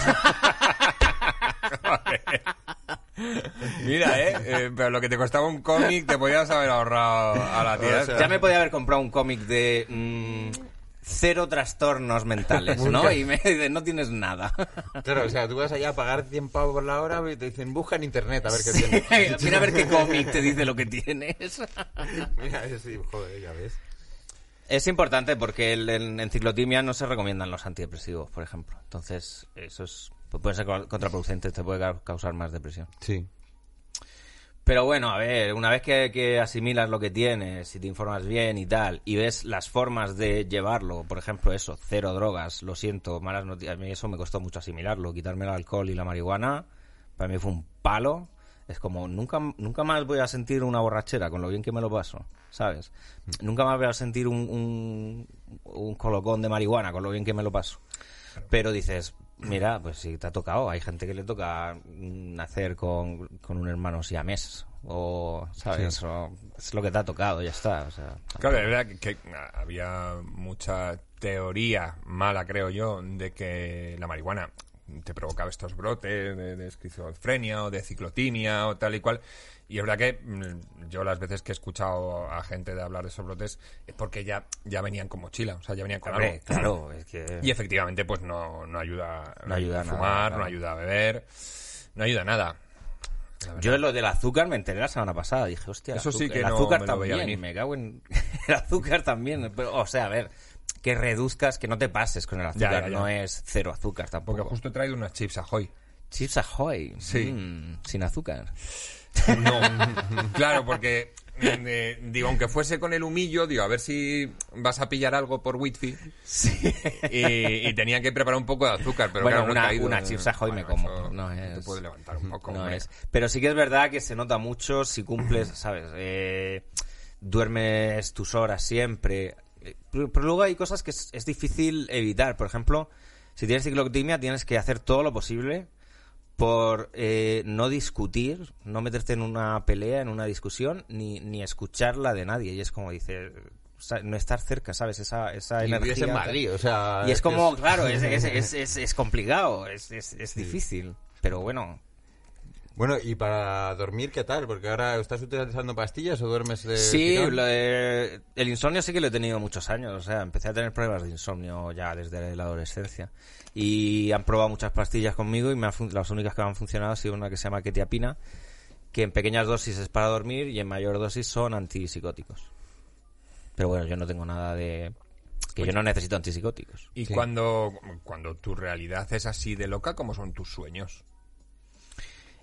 Mira, ¿eh? Eh, Pero lo que te costaba un cómic te podías haber ahorrado a la tía. Ya me podía haber comprado un cómic de mm, cero trastornos mentales, ¿no? Y me dice, no tienes nada. Claro, o sea, tú vas allá a pagar 100 pavos por la hora y te dicen, busca en internet a ver qué tienes. [laughs] Mira a ver qué cómic te dice lo que tienes. Mira, sí, joder, ya ves. Es importante porque el- en, ciclotimia no se recomiendan los antidepresivos, por ejemplo. Entonces, eso es puede ser co- contraproducente, te puede ca- causar más depresión. Sí. Pero bueno, a ver, una vez que, que asimilas lo que tienes y te informas bien y tal, y ves las formas de llevarlo, por ejemplo, eso, cero drogas, lo siento, malas noticias, a mí eso me costó mucho asimilarlo, quitarme el alcohol y la marihuana, para mí fue un palo. Es como, nunca, nunca más voy a sentir una borrachera con lo bien que me lo paso, ¿sabes? Nunca más voy a sentir un, un, un colocón de marihuana con lo bien que me lo paso. Pero dices, mira, pues si te ha tocado, hay gente que le toca nacer con, con un hermano siamés, o, ¿sabes? O es lo que te ha tocado, ya está. O sea, Claro, es verdad que, que había mucha teoría mala, creo yo, de que la marihuana te provocaba estos brotes de, de esquizofrenia o de ciclotimia o tal y cual. Y es verdad que mm, yo las veces que he escuchado a gente de hablar de esos brotes es porque ya, ya venían con mochila, o sea, ya venían con hombre, algo. claro, [clears throat] es que... Y efectivamente, pues no, no ayuda, No ayuda a nada, fumar, claro. no ayuda a beber, no ayuda a nada. Yo lo del azúcar me enteré la semana pasada. Dije, hostia, Eso sí azúcar- que el no azúcar me también. Me cago en [laughs] el azúcar también. Pero, o sea, a ver, que reduzcas, que no te pases con el azúcar. ya, ya. No es cero azúcar Porque tampoco. justo he traído unas chips Ahoy. Chips Ahoy. Sí. Mm, sin azúcar. No, [laughs] claro, porque eh, digo, aunque fuese con el humillo, digo, a ver si vas a pillar algo por Wi-Fi. Y, y tenía que preparar un poco de azúcar, pero Bueno, claro, no he una- caído. una chips Ahoy me como, no Te es- levantar un poco. No es. Pero sí que es verdad que se nota mucho si cumples, [clears throat] ¿sabes? Eh, duermes tus horas siempre. Eh, Pero, pero luego hay cosas que es, es difícil evitar. Por ejemplo, si tienes ciclotimia, tienes que hacer todo lo posible por eh, no discutir, no meterte en una pelea, en una discusión, ni, ni escucharla de nadie. Y es como dice, o sea, no estar cerca, ¿sabes? Esa, esa Y energía. vives en Madrid, o sea... Y es que como, claro, es, es, [laughs] es, es, es complicado, es, es, es difícil. Pero bueno, Bueno, ¿y para dormir qué tal? Porque ahora estás utilizando pastillas o duermes de Sí, tirón? lo de- el insomnio sí que lo he tenido muchos años. O sea, empecé a tener problemas de insomnio ya desde la adolescencia. Y han probado muchas pastillas conmigo y me han las únicas que me han funcionado ha sido una que se llama ketiapina, que en pequeñas dosis es para dormir y en mayor dosis son antipsicóticos. Pero bueno, yo no tengo nada de... que yo no necesito antipsicóticos. Y Sí. cuando, cuando tu realidad es así de loca, ¿cómo son tus sueños?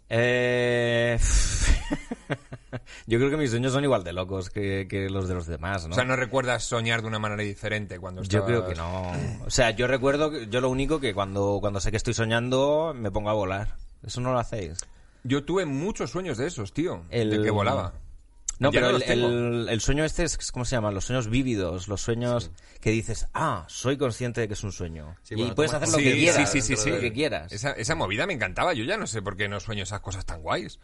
Eh... [laughs] yo creo que mis sueños son igual de locos que, que los de los demás, ¿no? O sea, ¿no recuerdas soñar de una manera diferente cuando Yo estabas... creo que no. O sea, yo recuerdo, que- yo lo único que cuando, cuando sé que estoy soñando me pongo a volar. Eso no lo hacéis. Yo tuve muchos sueños de esos, tío. El- De que volaba. No, Ya pero no el, sueño este es, ¿cómo se llama? Los sueños vívidos, los sueños que dices, ah, soy consciente de que es un sueño. Sí, y bueno, puedes hacer lo Sí, que quieras. sí, sí, sí. Lo que quieras. Esa, esa movida me encantaba. Yo ya no sé por qué no sueño esas cosas tan guays.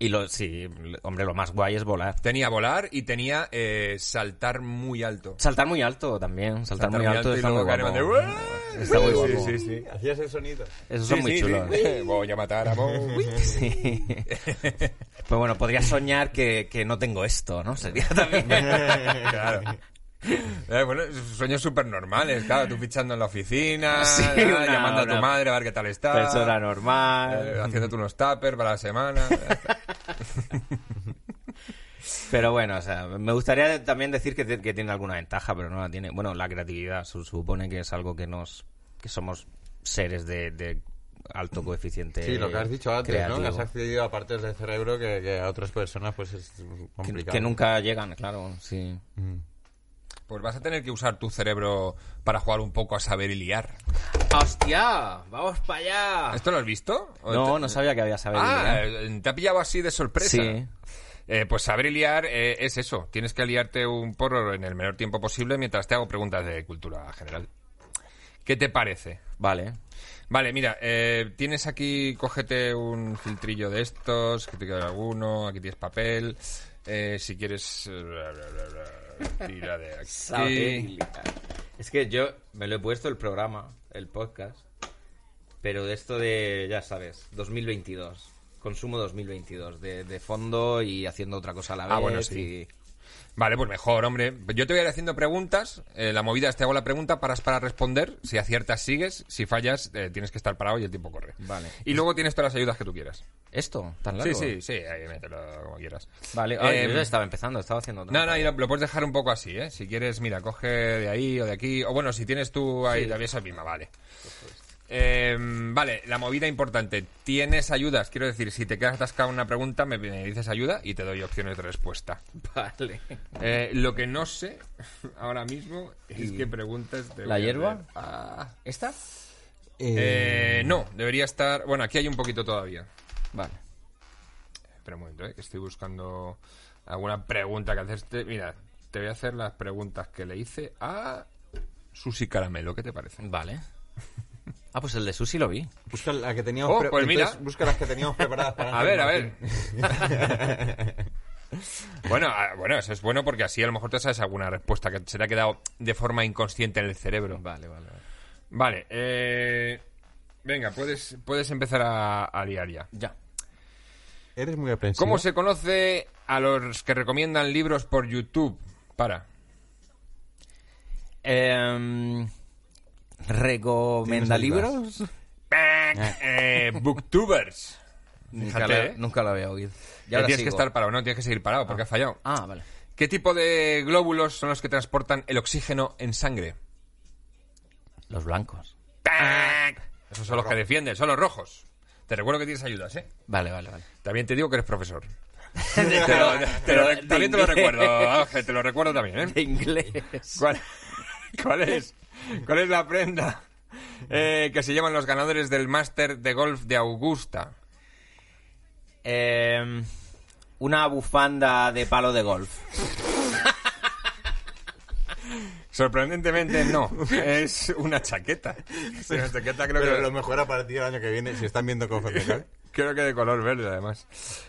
Y lo, sí, hombre, lo más guay es volar. Tenía volar y tenía eh, saltar muy alto. Saltar muy alto también. Saltar, muy alto, y está muy luego caer guapo. de, "Uah". Está muy Sí, guapo. Sí, sí, Hacías el sonido. Esos Sí, son muy sí, chulos. sí. [laughs] Voy a matar a Bowie. [laughs] Sí. [laughs] Pues bueno, podría soñar que, que no tengo esto, ¿no? Sería [laughs] también. claro. Eh, bueno, sueños súper normales, claro, tú fichando en la oficina, [laughs] Sí, una- llamando a tu madre a ver qué tal está, Persona normal. eh, haciéndote unos tuppers para la semana. [laughs] Pero bueno, o sea, me gustaría también decir que, te- que tiene alguna ventaja, pero no la tiene. Bueno, la creatividad su- supone que es algo que nos que somos seres de, de alto coeficiente. Sí, lo que has dicho antes, ¿no? creativo. Que has accedido a partes del cerebro que, que a otras personas pues es que, complicado. que nunca llegan, claro, sí. Mm. Pues vas a tener que usar tu cerebro para jugar un poco a saber y liar. ¡Hostia! ¡Vamos para allá! ¿Esto lo has visto? ¿O No, te- no sabía que había saber Ah, liar. eh, te ha pillado así de sorpresa. Sí. Eh, pues saber y liar eh, es eso. Tienes que liarte un porro en el menor tiempo posible mientras te hago preguntas de cultura general. ¿Qué te parece? Vale. Vale, mira, eh, tienes aquí, cógete un filtrillo de estos, que te queda alguno, aquí tienes papel. Eh, si quieres, eh, tira de aquí. Es que yo me lo he puesto el programa, el podcast, pero de esto de, ya sabes, 2022. Consumo 2022, de, de fondo y haciendo otra cosa a la vez. Ah, bueno, sí. y- Vale, pues mejor, hombre. Yo te voy a ir haciendo preguntas. eh, la movida es te hago la pregunta, paras para responder. Si aciertas, sigues. Si fallas, eh, tienes que estar parado y el tiempo corre. Vale. Y luego tienes todas las ayudas que tú quieras. ¿Esto? ¿Tan Sí, largo? sí, sí, ahí mételo como quieras. Vale, ah, Eh, yo ya estaba empezando, estaba haciendo No, no, y lo, lo puedes dejar un poco así, ¿eh? Si quieres, mira, coge de ahí o de aquí. O bueno, si tienes tú ahí la esa misma, vale. Eh, vale, la movida importante. Tienes ayudas, quiero decir, si te quedas atascado en una pregunta, me, me dices ayuda y te doy opciones de respuesta. [laughs] Vale. Eh, lo que no sé [laughs] ahora mismo es qué preguntas te ¿La hierba? Ah. ¿Esta? Eh, no, debería estar. Bueno, aquí hay un poquito todavía. Vale. Espera un momento, eh, que estoy buscando alguna pregunta que hacerte. Mira, te voy a hacer las preguntas que le hice a Susi Caramelo. ¿Qué te parece? Vale. [laughs] Ah, pues el de Susi lo vi. Busca la que teníamos Oh, pues mira. busca las que teníamos preparadas para [laughs] A ver, a ver. [laughs] bueno, ah, bueno, eso es bueno porque así a lo mejor te sabes alguna respuesta que se te ha quedado de forma inconsciente en el cerebro. Vale, vale, vale. Vale, eh, venga, puedes, puedes empezar a, a liar ya. Ya. Eres muy aprensivo. ¿Cómo se conoce a los que recomiendan libros por YouTube? Para. Em, ¿Recomienda Tienes el libros? Eh, booktubers. Nunca, Fíjate, la- ¿eh? nunca lo había oído. Y Eh, ahora tienes que estar parado, no tienes que seguir parado porque has fallado. Ah, vale. ¿Qué tipo de glóbulos son los que transportan el oxígeno en sangre? Los blancos. Esos son los que defienden, son los rojos. Te recuerdo que tienes ayudas, ¿eh? Vale, vale, vale. También te digo que eres profesor. [laughs] Te lo- te lo- de también te lo recuerdo, Ángel, te lo recuerdo también, ¿eh? De inglés. ¿Cuál, [laughs] cuál es, ¿Cuál es la prenda eh, que se llaman los ganadores del máster de golf de Augusta? Em, una bufanda de palo de golf. Sorprendentemente no, es una chaqueta. Es una chaqueta creo Pero que, lo mejor a partir del año que viene, si están viendo cae. creo que de color verde además.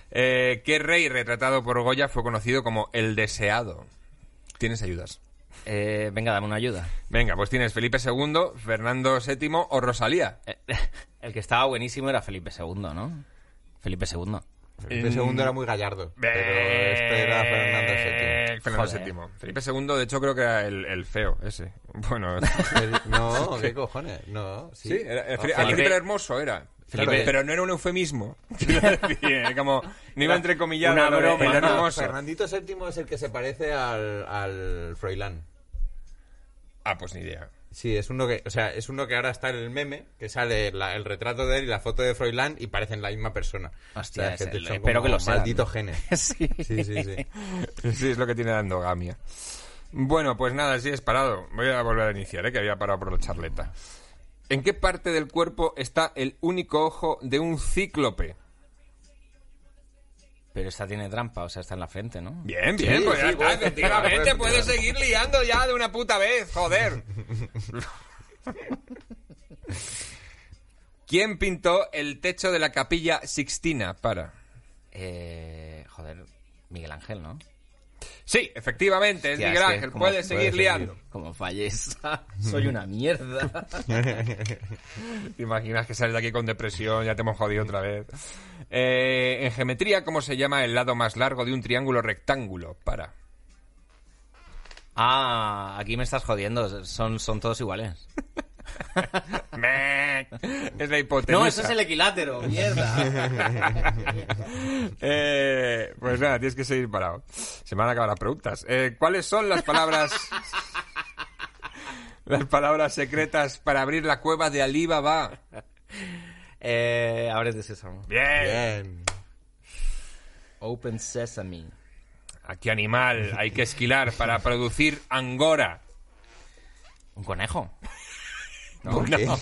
Eh, ¿Qué rey retratado por Goya fue conocido como el deseado? Tienes ayudas. Eh, venga, dame una ayuda. Venga, pues tienes Felipe II, Fernando VII o Rosalía. Eh, [laughs] El que estaba buenísimo era Felipe II, ¿no? Felipe II. Felipe II era muy gallardo, pero este era Fernando VII. Fernando Joder. VII. Felipe II, de hecho, creo que era el, el feo, ese. [laughs] Bueno, [laughs] No, ¿qué cojones? No, sí. sí, era, Ah, Felipe, Felipe- el Hermoso era. Felipe- Pero no era un eufemismo. [laughs] Como, no iba entrecomillado. Una lo de broma, el ¿no? hermoso. Fernandito VII es el que se parece al, al Froilán. Ah, pues ni idea. Sí, es uno que, o sea, es uno que ahora está en el meme, que sale la- el retrato de él y la foto de Froilán y parecen la misma persona. Hostia, O sea, que te- son espero como que lo sean. Malditos [laughs] genes. sí. Sí, sí, sí. Sí, es lo que tiene la endogamia. Bueno, pues nada, sí es parado. Voy a volver a iniciar, ¿eh? que había parado por la charleta. ¿En qué parte del cuerpo está el único ojo de un cíclope? Pero esta tiene trampa, o sea, está en la frente, ¿no? Bien, bien, Sí, pues ya sí, está, [laughs] puedes efectivamente, continuar, puedes puedes seguir liando ya de una puta vez, joder. [laughs] ¿Quién pintó el techo de la capilla Sixtina? Para. Eh, joder, Miguel Ángel, ¿no? Sí, efectivamente, es Hostia, Miguel Ángel, como- puedes seguir liando. Como falles. Soy una mierda. [laughs] ¿Te imaginas que sales de aquí con depresión? Ya te hemos jodido otra vez. Eh, en geometría, ¿cómo se llama el lado más largo de un triángulo rectángulo? Para. Ah, aquí me estás jodiendo. Son, son todos iguales. [laughs] [laughs] Es la hipotenusa. No, eso es el equilátero. Mierda. [laughs] Eh, pues nada, tienes que seguir parado. Se me van a acabar las preguntas. Eh, ¿Cuáles son las palabras... [laughs] las palabras secretas para abrir la cueva de Alibaba? eh, abres de sésamo. Bien. Bien. Open Sesame. ¿A qué animal hay que esquilar para producir angora? ¿Un conejo? No, ¿Por qué? [laughs] no.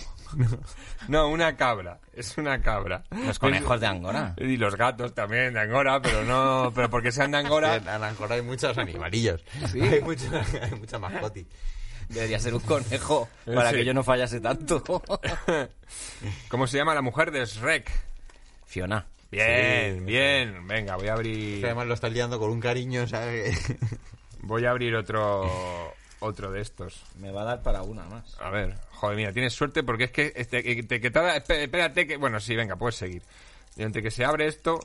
No, una cabra. Es una cabra. Los conejos de Angora. Y los gatos también de Angora, pero no... Pero porque sean de Angora... En Angora hay muchos animalillos. Hay, mucho, hay mucha mascoti. Debería ser un conejo para Sí. que yo no fallase tanto. [laughs] ¿Cómo se llama la mujer de Shrek? Fiona. Bien, Sí. bien. Venga, voy a abrir... además lo estás liando con un cariño, ¿sabes? Voy a abrir otro... Otro de estos. Me va a dar para una más. A ver, joder, mira, tienes suerte porque es que, este, que, te- que tarda- espérate que, bueno, sí, venga, puedes seguir. Y entre que se abre esto,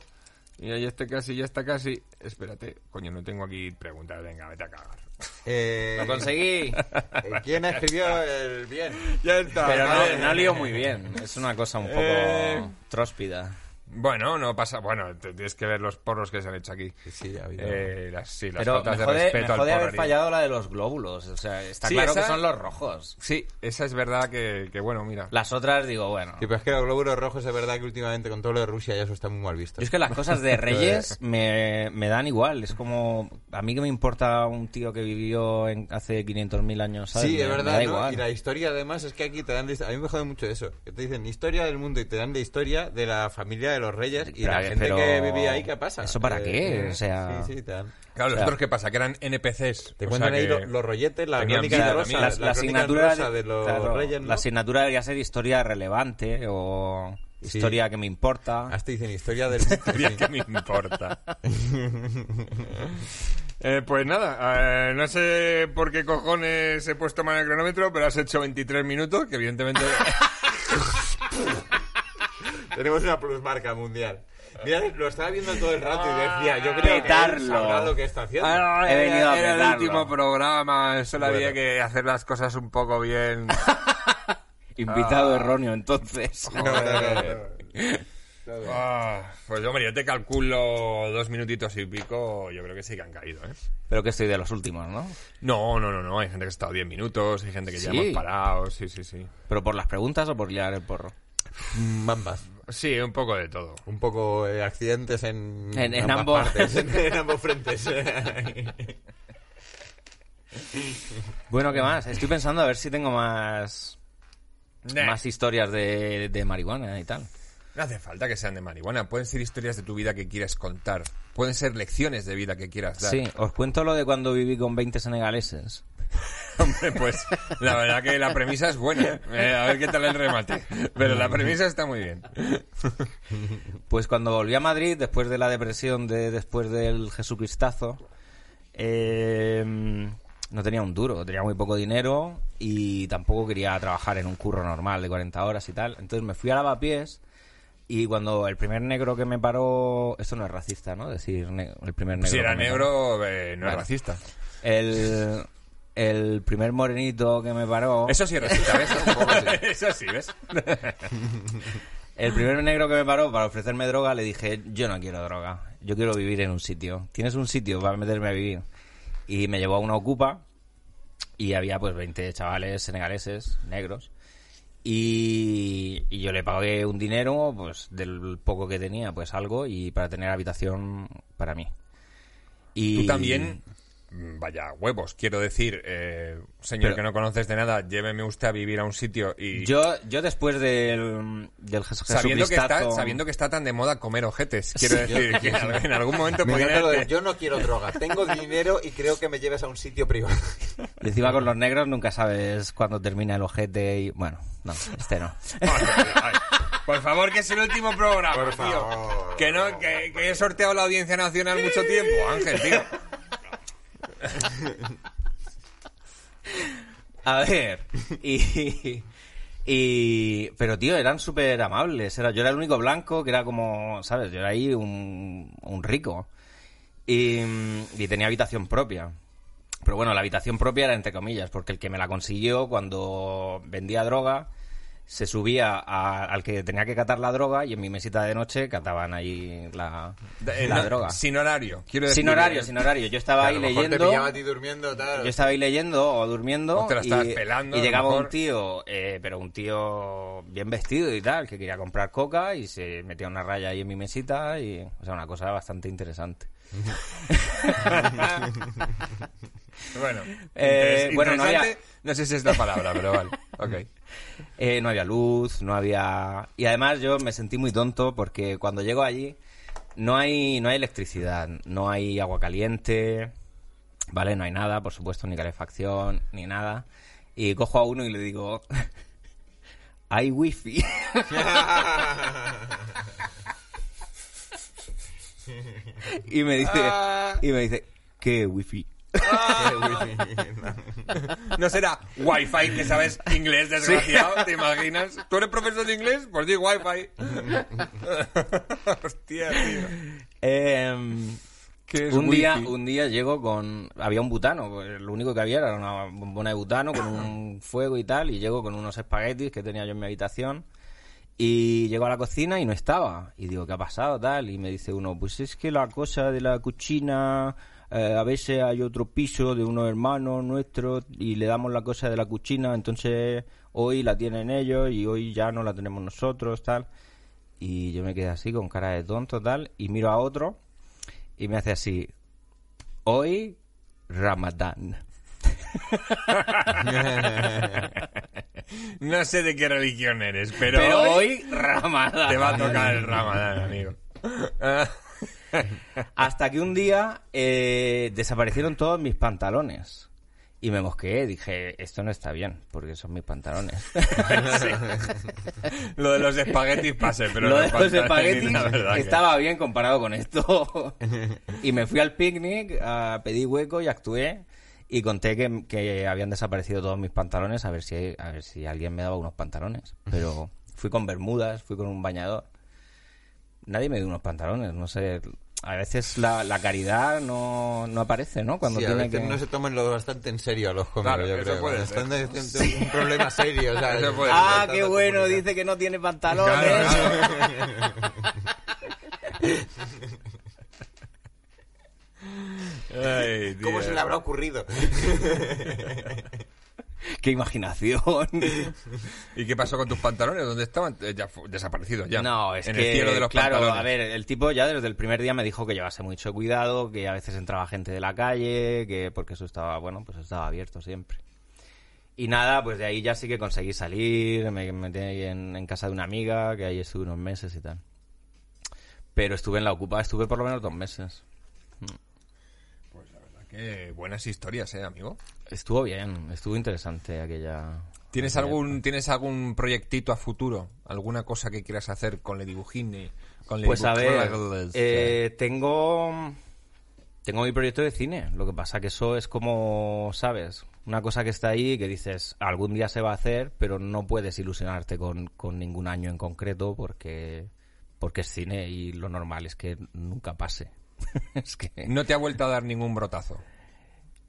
y ya está casi, ya está casi, espérate, coño, no tengo aquí preguntas, venga, vete a cagar. Eh, ¡Lo conseguí! [laughs] ¿Quién escribió el bien? Ya está. Pero no, no lío muy bien. Es una cosa un poco Eh. tróspida. Bueno, no pasa, bueno, te- tienes que ver los porros que se han hecho aquí. Sí, ha habido. Eh, las, sí, las Pero faltas me de jode, me respeto al jode haber porro. fallado la de los glóbulos. O sea, está Sí, claro que esa- son los rojos. Sí, esa es verdad que, que bueno, mira. Las otras, digo, bueno. Sí, pero es que los glóbulos rojos es verdad que últimamente con todo lo de Rusia ya eso está muy mal visto. Yo es que las cosas de [laughs] reyes me, me dan igual. Es como... A mí que me importa un tío que vivió en, hace 500.000 años, ¿sabes? Sí, Me- es me verdad, da ¿no? igual. Y la historia además es que aquí te dan... de- A mí me jode mucho eso. Que te dicen historia del mundo y te dan de historia de la familia de los reyes y Pero- la gente pero- que vivía ahí, ¿qué pasa? ¿eso para qué? O sea- Sí, sí, te dan. Claro, los o sea, otros, ¿qué pasa? Que eran NPCs. Te cuentan ahí que- lo- los rolletes, la crónica también. rosa, la, la, la asignatura rosa de los claro, reyes, ¿no? la asignatura debería ser historia relevante o historia que me importa. Hasta dicen historia del... [laughs] Bien que me importa. [laughs] Eh, pues nada, eh, no sé por qué cojones he puesto mal el cronómetro, pero has hecho 23 minutos, que evidentemente... [laughs] Tenemos una plusmarca mundial. Mira, lo estaba viendo todo el rato y decía, yo creo que él Petarlo. sabrá lo que está haciendo. Ah, He venido a era el último programa, solo había que hacer las cosas un poco bien. [laughs] Invitado erróneo, entonces. [laughs] No, no, no, no. Ah, pues hombre, yo te calculo dos minutitos y pico, yo creo que sí que han caído, ¿eh? Pero que estoy de los últimos, ¿no? No, no, no, no, hay gente que ha estado 10 minutos, hay gente que ya hemos parado, sí, sí, sí. ¿Pero por las preguntas o por liar el porro? Mm, Bambas. Sí, un poco de todo. Un poco de accidentes en, En- en ambos. partes, en, [laughs] en ambos frentes. Bueno, ¿qué más? Estoy pensando a ver si tengo más, Nah. más historias de, de marihuana y tal. No hace falta que sean de marihuana, pueden ser historias de tu vida que quieras contar, pueden ser lecciones de vida que quieras dar. Sí, os cuento lo de cuando viví con 20 senegaleses. [laughs] Hombre, pues la verdad que la premisa es buena. Eh, a ver qué tal el remate. Pero la premisa está muy bien. Pues cuando volví a Madrid, después de la depresión de después del Jesucristazo, eh, no tenía un duro, tenía muy poco dinero y tampoco quería trabajar en un curro normal de 40 horas y tal. Entonces me fui a Lavapiés Y cuando el primer negro que me paró, esto no es racista, ¿no? Decir el primer negro. Si era negro, eh, no es racista. El, el primer morenito que me paró. Eso sí es racista, ¿ves? [laughs] Eso sí, ¿ves? [laughs] El primer negro que me paró para ofrecerme droga le dije, yo no quiero droga, yo quiero vivir en un sitio. ¿Tienes un sitio para meterme a vivir? Y me llevó a una ocupa y había pues 20 chavales senegaleses, negros. Y, y yo le pagué un dinero, pues del poco que tenía, pues algo, y para tener habitación para mí. Y Tú también, vaya huevos, quiero decir, eh, señor Pero- que no conoces de nada, lléveme usted a vivir a un sitio y Yo, yo después del, del sabiendo que está sabiendo que está tan de moda comer ojetes, [laughs] quiero decir que en algún- en algún momento lo de, yo no quiero droga, tengo dinero y creo que me lleves a un sitio privado. Y encima con los negros nunca sabes cuándo termina el ojete y... Bueno, no, este no. [laughs] Por favor, que es el último programa, Por tío. favor. Que no, que, que he sorteado la audiencia nacional mucho tiempo, Ángel, tío. A ver, y... y pero, tío, eran súper amables. Era, yo era el único blanco que era como, ¿sabes? Yo era ahí un, un rico. Y, y tenía habitación propia. Pero bueno, la habitación propia era entre comillas, porque el que me la consiguió cuando vendía droga se subía a- al que tenía que catar la droga y en mi mesita de noche cataban ahí la, Eh, la no, droga. Sin horario, quiero decir. Sin horario, sin horario. Yo estaba ahí te leyendo. pillaba a ti durmiendo, tal. Yo estaba ahí leyendo o durmiendo O te la y, pelando, y llegaba mejor. un tío, eh, pero un tío bien vestido y tal, que quería comprar coca y se metía una raya ahí en mi mesita y, o sea, una cosa bastante interesante. [laughs] Bueno, Eh, bueno, no había- no sé si es la palabra, pero vale. Ok. Eh, no había luz, no había... Y además yo me sentí muy tonto porque cuando llego allí no hay, no hay electricidad, no hay agua caliente, ¿vale? No hay nada, por supuesto, ni calefacción, ni nada. Y cojo a uno y le digo... [laughs] Hay wifi. [laughs] y me dice... Y me dice... ¿Qué wifi? [laughs] No será Wi-Fi, que sabes inglés, desgraciado, ¿te imaginas? ¿Tú eres profesor de inglés? Pues di Wi-Fi. [laughs] Hostia, tío. Em, ¿Qué es un día, un día llego con... Había un butano, pues, lo único que había era una bombona de butano con un [clears throat] fuego y tal, y llego con unos espaguetis que tenía yo en mi habitación, y llego a la cocina y no estaba. Y digo, ¿qué ha pasado tal? Y me dice uno, pues es que la cosa de la cuchina... eh, a veces hay otro piso de unos hermanos nuestros y le damos la cosa de la cuchina, entonces hoy la tienen ellos y hoy ya no la tenemos nosotros, tal. Y yo me quedé así con cara de tonto, tal, y miro a otro y me hace así, hoy Ramadán. [laughs] No sé de qué religión eres, pero, Pero hoy hoy Ramadán. te va a tocar el ramadán, amigo. [laughs] [laughs] Hasta que un día eh, desaparecieron todos mis pantalones. Y me mosqueé, dije, esto no está bien, porque son mis pantalones. [laughs] Lo de los espaguetis pase, pero Lo de los espaguetis la verdad que- estaba bien comparado con esto. y me fui al picnic, a pedí hueco y actué. Y conté que, que habían desaparecido todos mis pantalones a ver si a ver si alguien me daba unos pantalones. Pero fui con bermudas, fui con un bañador. Nadie me dio unos pantalones, no sé. A veces la, la caridad no, no aparece, ¿no? Cuando Sí, a tiene veces que... no se toman lo bastante en serio a los cómicos, Claro, yo eso creo. puede están de- de- de un problema serio, ¿sabes? Eso puede Ah, qué bueno, dice que no tiene pantalones. Claro, [laughs] Ay, ¿Cómo se le habrá ocurrido? [laughs] qué imaginación. [laughs] ¿Y qué pasó con tus pantalones? ¿Dónde estaban? Eh, Ya desaparecidos ya. No, es en que, el cielo de los claro, pantalones. a ver, el tipo ya desde el primer día me dijo que llevase mucho cuidado, que a veces entraba gente de la calle, que porque eso estaba, bueno, pues estaba abierto siempre. Y nada, pues de ahí ya sí que conseguí salir, me metí ahí en, en casa de una amiga, que ahí estuve unos meses y tal. Pero estuve en la ocupa, estuve por lo menos dos meses. Buenas historias, eh, amigo. Estuvo bien, estuvo interesante aquella... ¿Tienes aquella algún, ¿Tienes algún proyectito a futuro? ¿Alguna cosa que quieras hacer con le dibujine? Con le Pues a ver, eh, tengo tengo mi proyecto de cine. Lo que pasa que eso es como, ¿sabes? Una cosa que está ahí que dices, algún día se va a hacer, pero no puedes ilusionarte con, con ningún año en concreto porque porque es cine y lo normal es que nunca pase. [laughs] es que No te ha vuelto a dar ningún brotazo.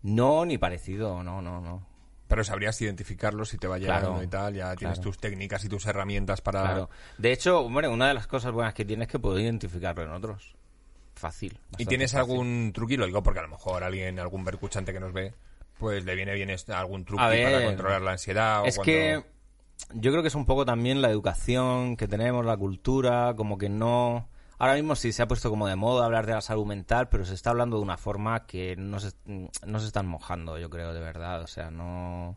no ni parecido, no, no, no. Pero sabrías identificarlo si te va llegando Claro, y tal. Ya tienes claro. tus técnicas y tus herramientas para. Claro. De hecho, hombre, una de las cosas buenas que tiene es que puedo identificarlo en otros. Fácil. ¿Y tienes fácil. algún truquillo? Lo digo porque a lo mejor alguien, algún vercuchante que nos ve, pues le viene bien es- algún truco para controlar la ansiedad. o Es cuando- que yo creo que es un poco también la educación que tenemos, la cultura, como que no... Ahora mismo sí se ha puesto como de moda hablar de la salud mental, pero se está hablando de una forma que no se, no se están mojando, yo creo, de verdad. O sea, no...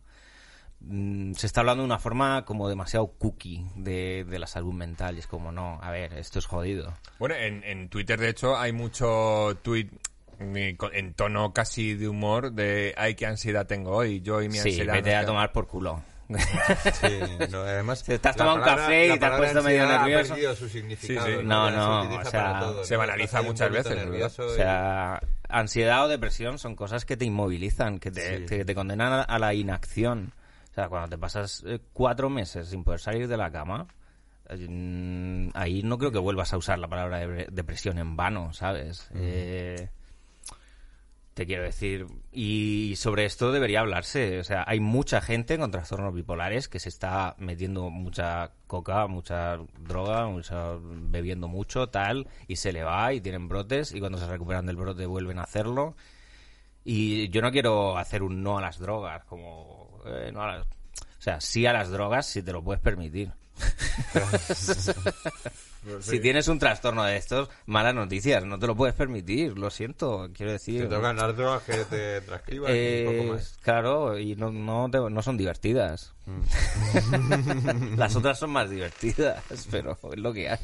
mm, Se está hablando de una forma como demasiado cookie de, de la salud mental y es como, no, a ver, esto es jodido. Bueno, en, en Twitter, de hecho, hay mucho tweet eh, en tono casi de humor de ay, qué ansiedad tengo hoy, yo y mi Sí, ansiedad. vete no a sé qué". tomar por culo. Sí, [laughs] no, además... Te estás tomando un café y te has puesto medio nervioso. Ha perdido su significado. Sí, sí. No, no, se o sea, todo, se banaliza muchas veces, nervioso O sea, ansiedad o depresión son cosas que te inmovilizan, que te, te- te condenan a, la inacción. O sea, cuando te pasas eh, cuatro meses sin poder salir de la cama, eh, mm, ahí no creo que vuelvas a usar la palabra de- depresión en vano, ¿sabes? Eh, te quiero decir, y sobre esto debería hablarse. O sea, hay mucha gente con trastornos bipolares que se está metiendo mucha coca, mucha droga, mucha, bebiendo mucho, tal, y se le va y tienen brotes, y cuando se recuperan del brote vuelven a hacerlo. Y yo no quiero hacer un no a las drogas, como. eh, no a las- o sea, sí a las drogas si te lo puedes permitir. [laughs] Si tienes un trastorno de estos, malas noticias, no te lo puedes permitir, lo siento, quiero decir. Te tocan las drogas que te transcriban y Eh, poco más. Claro, y no, no, te- no son divertidas. [laughs] [laughs] Las otras son más divertidas, pero es lo que hay.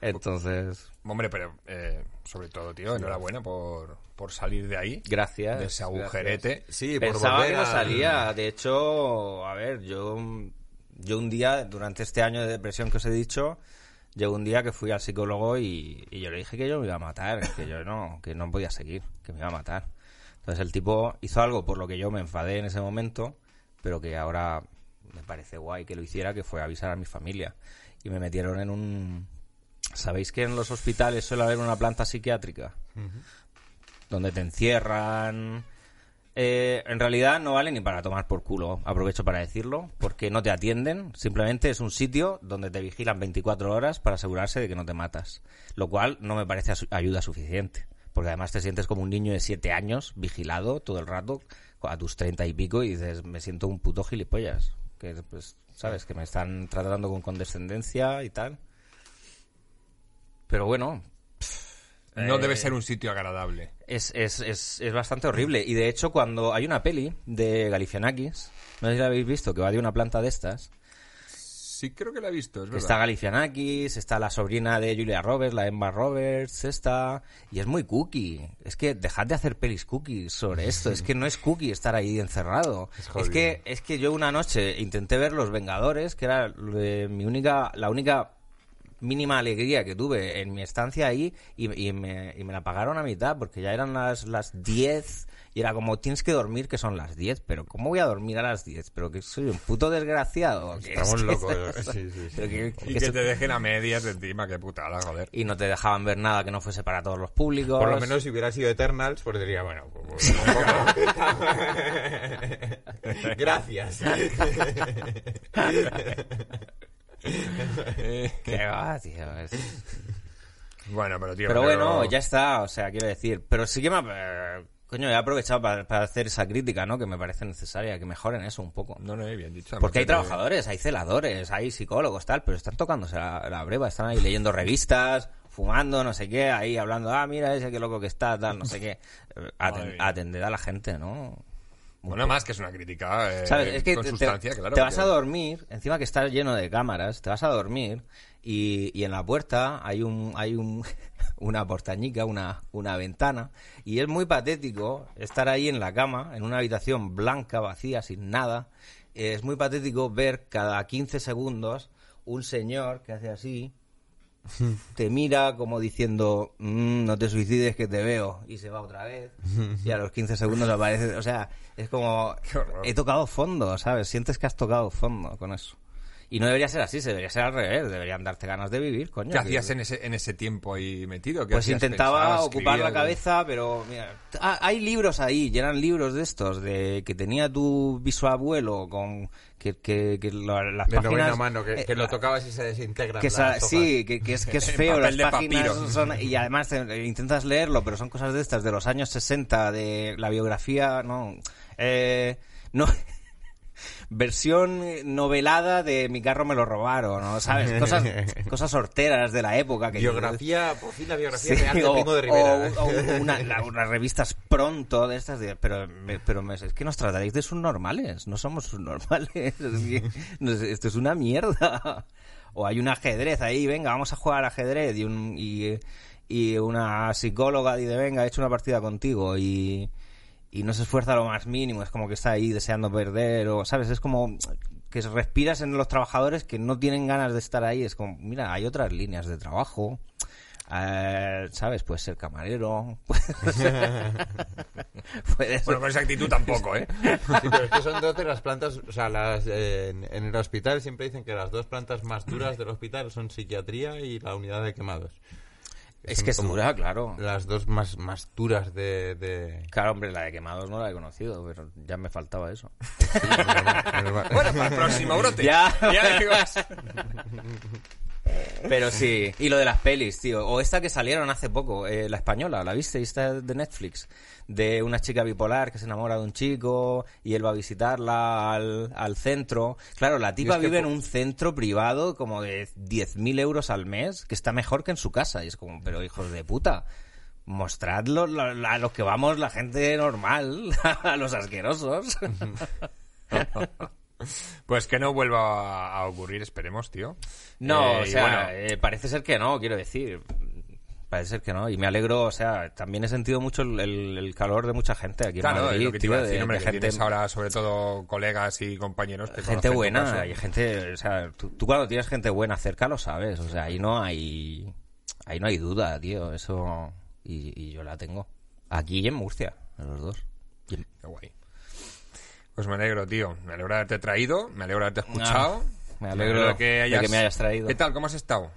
Entonces, Hombre, pero eh, sobre todo, tío, enhorabuena por, por salir de ahí, gracias. de ese gracias. agujerete. Sí, por Pensaba volver que no a- salía. De hecho, a ver, yo, yo un día, durante este año de depresión que os he dicho, llegó un día que fui al psicólogo y, y yo le dije que yo me iba a matar, que yo no, que no podía seguir, que me iba a matar. Entonces el tipo hizo algo por lo que yo me enfadé en ese momento, pero que ahora me parece guay que lo hiciera, que fue avisar a mi familia. Y me metieron en un... ¿Sabéis que en los hospitales suele haber una planta psiquiátrica? donde te encierran. Eh, en realidad no vale ni para tomar por culo, aprovecho para decirlo, porque no te atienden, simplemente es un sitio donde te vigilan 24 horas para asegurarse de que no te matas, lo cual no me parece ayuda suficiente, porque además te sientes como un niño de 7 años, vigilado todo el rato, a tus 30 y pico, y dices, me siento un puto gilipollas, que pues, sabes, que me están tratando con condescendencia y tal. Pero bueno, No Eh, debe ser un sitio agradable. es, es, es, es bastante horrible. Y de hecho, cuando hay una peli de Galifianakis, no sé si la habéis visto, que va de una planta de estas, Sí, creo que la he visto, es que verdad. está Galifianakis, está la sobrina de Julia Roberts, la Emma Roberts, está... Y es muy cookie. Es que dejad de hacer pelis cookies sobre esto. Es que no es cookie estar ahí encerrado. [laughs] Es Es, que, es que yo una noche intenté ver Los Vengadores, que era eh, mi única, la única mínima alegría que tuve en mi estancia ahí y, y me, y me la pagaron a mitad porque ya eran las, las 10 y era como tienes que dormir que son las 10 pero ¿cómo voy a dormir a las 10? pero que soy un puto desgraciado ¿Qué Estamos es que- locos. [laughs] Sí, sí, sí. que- Y que que te dejen a medias de encima, qué putada, joder. y no te dejaban ver nada que no fuese para todos los públicos Por lo menos si hubiera sido Eternals, pues diría, bueno, pues, un [laughs] poco- [laughs] Gracias. Que va tío es- Bueno, pero tío. pero bueno ya está o sea quiero decir pero sí que me ha- eh, coño he aprovechado para, para hacer esa crítica ¿no? que me parece necesaria que mejoren eso un poco No, no, bien dicho. Porque hay trabajadores, hay celadores, hay psicólogos, tal, pero están tocándose la, la breva, están ahí leyendo revistas, fumando, no sé qué, ahí hablando, ah, mira ese qué loco que está, tal, no sé qué. [laughs] Eh, atender a la gente, ¿no? Bueno, más que es una crítica eh, ¿Sabes? Es que con te, sustancia, claro. te vas porque- a dormir, encima que está lleno de cámaras, te vas a dormir y, y en la puerta hay un hay un [laughs] una portañica, una, una ventana y es muy patético estar ahí en la cama, en una habitación blanca, vacía, sin nada. Es muy patético ver cada 15 segundos un señor que hace así, [laughs] te mira como diciendo, "Mm, no te suicides que te veo, y se va otra vez, [laughs] y a los 15 segundos aparece, o sea, es como, he tocado fondo, ¿sabes? Sientes que has tocado fondo con eso. Y no debería ser así, se debería ser al revés, deberían darte ganas de vivir, coño. ¿Qué hacías en ese, en ese tiempo ahí metido? ¿Qué Pues intentaba ¿Pensabas, ocupar la cabeza, pero mira, ah, hay libros ahí, y eran libros de estos, de que tenía tu bisabuelo con que, que, que lo- las De páginas... novena mano, que, eh, que lo tocabas y se que sa- hojas. sí, que, que es, que es [laughs] En feo, las páginas son, y además te- intentas leerlo, pero son cosas de estas de los años 60, de la biografía, no, eh, no, versión novelada de mi carro me lo robaron, ¿no? ¿Sabes? Cosas, [laughs] cosas horteras de la época. Que Biografía, por fin la biografía Sí, real de o- Primo de Rivera. o- o una- [laughs] la- unas revistas pronto de estas, de- pero, me- pero me- es que nos trataréis de subnormales, no somos subnormales, [laughs] es que nos- esto es una mierda. O hay un ajedrez ahí, venga, vamos a jugar ajedrez y, un, y, y una psicóloga dice, venga, he hecho una partida contigo y, y no se esfuerza lo más mínimo, es como que está ahí deseando perder, o, ¿sabes? Es como que respiras en los trabajadores que no tienen ganas de estar ahí, es como, mira, hay otras líneas de trabajo. Eh, ¿Sabes? Puedes ser camarero. [laughs] Puedes ser... [laughs] puedes Bueno, con esa actitud tampoco, ¿eh? [laughs] Sí, pero es que son dos de las plantas, o sea, las, eh, en, en el hospital siempre dicen que las dos plantas más duras del hospital son psiquiatría y la unidad de quemados. Es que es dura, claro. Las dos más, más duras de... de... Claro, hombre, la de quemados no la he conocido, pero ya me faltaba eso. [laughs] Bueno, para el próximo brote. Ya. Ya digo, [laughs] Pero sí, y lo de las pelis, tío. O esta que salieron hace poco, eh, la española, ¿la viste? Esta de Netflix. De una chica bipolar que se enamora de un chico y él va a visitarla al, al centro. Claro, la tipa vive en un centro privado como de 10.000 euros al mes, que está mejor que en su casa. Y es como, pero hijos de puta. Mostradlo a los que vamos, la gente normal, [laughs] a los asquerosos. [laughs] Pues que no vuelva a, ocurrir, esperemos, tío. No, Eh, o y sea, bueno, eh, parece ser que no, quiero decir. Parece ser que no. Y me alegro, o sea, también he sentido mucho el, el- el calor de mucha gente aquí en claro, Madrid. es lo que te tío, iba a decir, de- hombre, de que gente, tienes ahora sobre todo colegas y compañeros que gente buena. Hay gente, o sea, tú, tú cuando tienes gente buena cerca lo sabes. O sea, ahí no hay, ahí no hay duda, tío. Eso, y, y yo la tengo. Aquí y en Murcia, en los dos. Y en- Qué guay. Pues me alegro, tío. Me alegro de haberte traído, me alegro de haberte escuchado. Me alegro de que me hayas traído. ¿Qué tal? ¿Cómo has estado?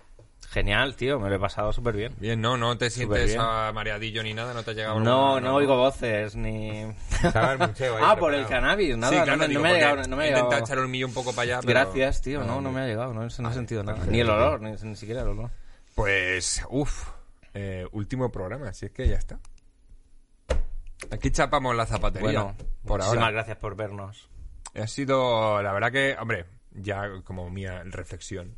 Genial, tío, me lo he pasado súper bien. Bien, ¿no? ¿No te sientes mareadillo ni nada? ¿No te ha llegado No, no oigo voces ni. [laughs] Estaba el mucheo ahí [laughs] ah, por el cannabis, nada, Sí, no claro, me- no, digo, me ha llegado, no me he intentado echar un millo un poco para allá, pero... Gracias, tío, no, no me ha llegado, no, no he sentido nada. Ni el olor, ni, ni siquiera el olor. Pues, uff, último programa, si es que ya está. Aquí chapamos la zapatería. Bueno, por muchísimas ahora. gracias por vernos. Ha sido, la verdad que, hombre, ya como mía reflexión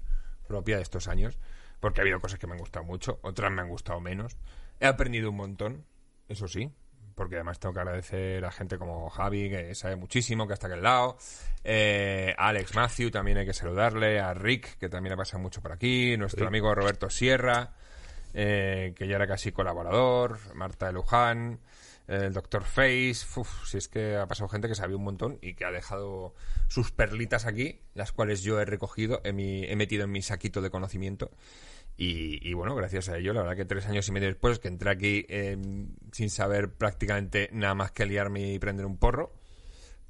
propia de estos años, porque ha habido cosas que me han gustado mucho, otras me han gustado menos. He aprendido un montón, eso sí, porque además tengo que agradecer a gente como Javi, que sabe muchísimo, que está aquí al lado, eh, a Alex Matthew, también hay que saludarle, a Rick, que también ha pasado mucho por aquí, nuestro amigo Roberto Sierra, eh, que ya era casi colaborador, Marta de Luján, el Doctor Face, si es que ha pasado gente que sabía un montón y que ha dejado sus perlitas aquí, las cuales yo he recogido, he, he metido en mi saquito de conocimiento. Y, y bueno, gracias a ello, la verdad que tres años y medio después, que entré aquí eh, sin saber prácticamente nada más que liarme y prender un porro,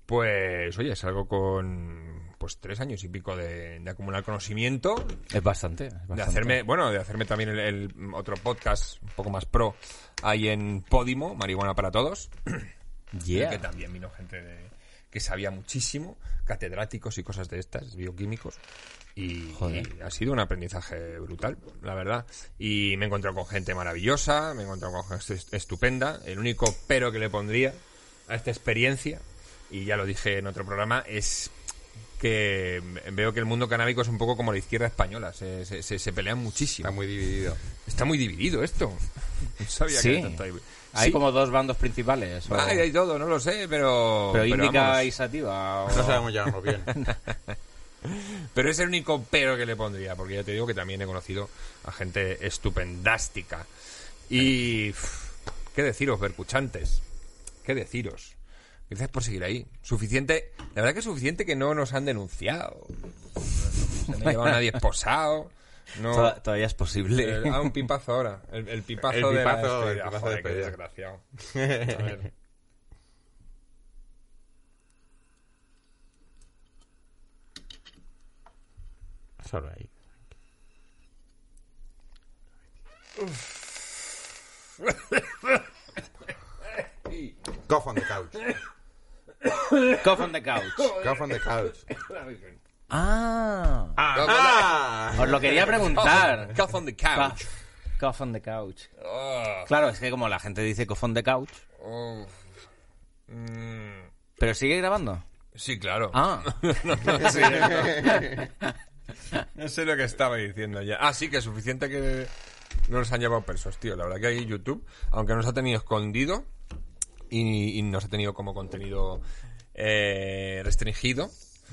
pues oye, salgo con pues tres años y pico de, de acumular conocimiento, Es bastante. es bastante. de hacerme, bueno, de hacerme también el, el otro podcast un poco más pro ahí en Podimo, Marihuana para Todos, [clears throat] Yeah. que también vino gente de- que sabía muchísimo, catedráticos y cosas de estas, bioquímicos. Y, Joder. y ha sido un aprendizaje brutal, la verdad. Y me he encontrado con gente maravillosa, me he encontrado con gente est- estupenda. El único pero que le pondría a esta experiencia, y ya lo dije en otro programa, es que veo que el mundo canábico es un poco como la izquierda española, se, se, se- se pelean muchísimo. Está muy dividido. Está muy dividido esto. [laughs] No sabía Sí. que era tanto ahí. Hay Sí. como dos bandos principales. o- Hay, hay todo, no lo sé, pero... pero indica y sativa. o- No sabemos llevarnos bien. [laughs] Pero es el único pero que le pondría, porque ya te digo que también he conocido a gente estupendástica. Y... pff, ¿Qué deciros, vercuchantes? ¿Qué deciros? Gracias por seguir ahí. Suficiente... La verdad que es suficiente que no nos han denunciado. No se han llevado a nadie esposado. No... Toda- Todavía es posible. Ah, un pipazo ahora. El, el pipazo, El de la pipazo, el despedida. pipazo Joder, de qué desgraciado. [laughs] A ver. Solo ahí. Cough [laughs] on the couch. Cough on the couch. [laughs] Cough on the couch. Ah. ¡Ah! Os lo quería [laughs] preguntar. Cough on the couch. Cough on the couch. Oh, Claro, es que como la gente dice cough on the couch. Mm, ¿Pero sigue grabando? sí, claro. Ah. [laughs] no, sé, no sé lo que estaba diciendo ya. Ah, sí, que es suficiente que no nos han llevado presos, tío. La verdad que ahí YouTube, aunque nos ha tenido escondido y, y nos ha tenido como contenido eh, restringido,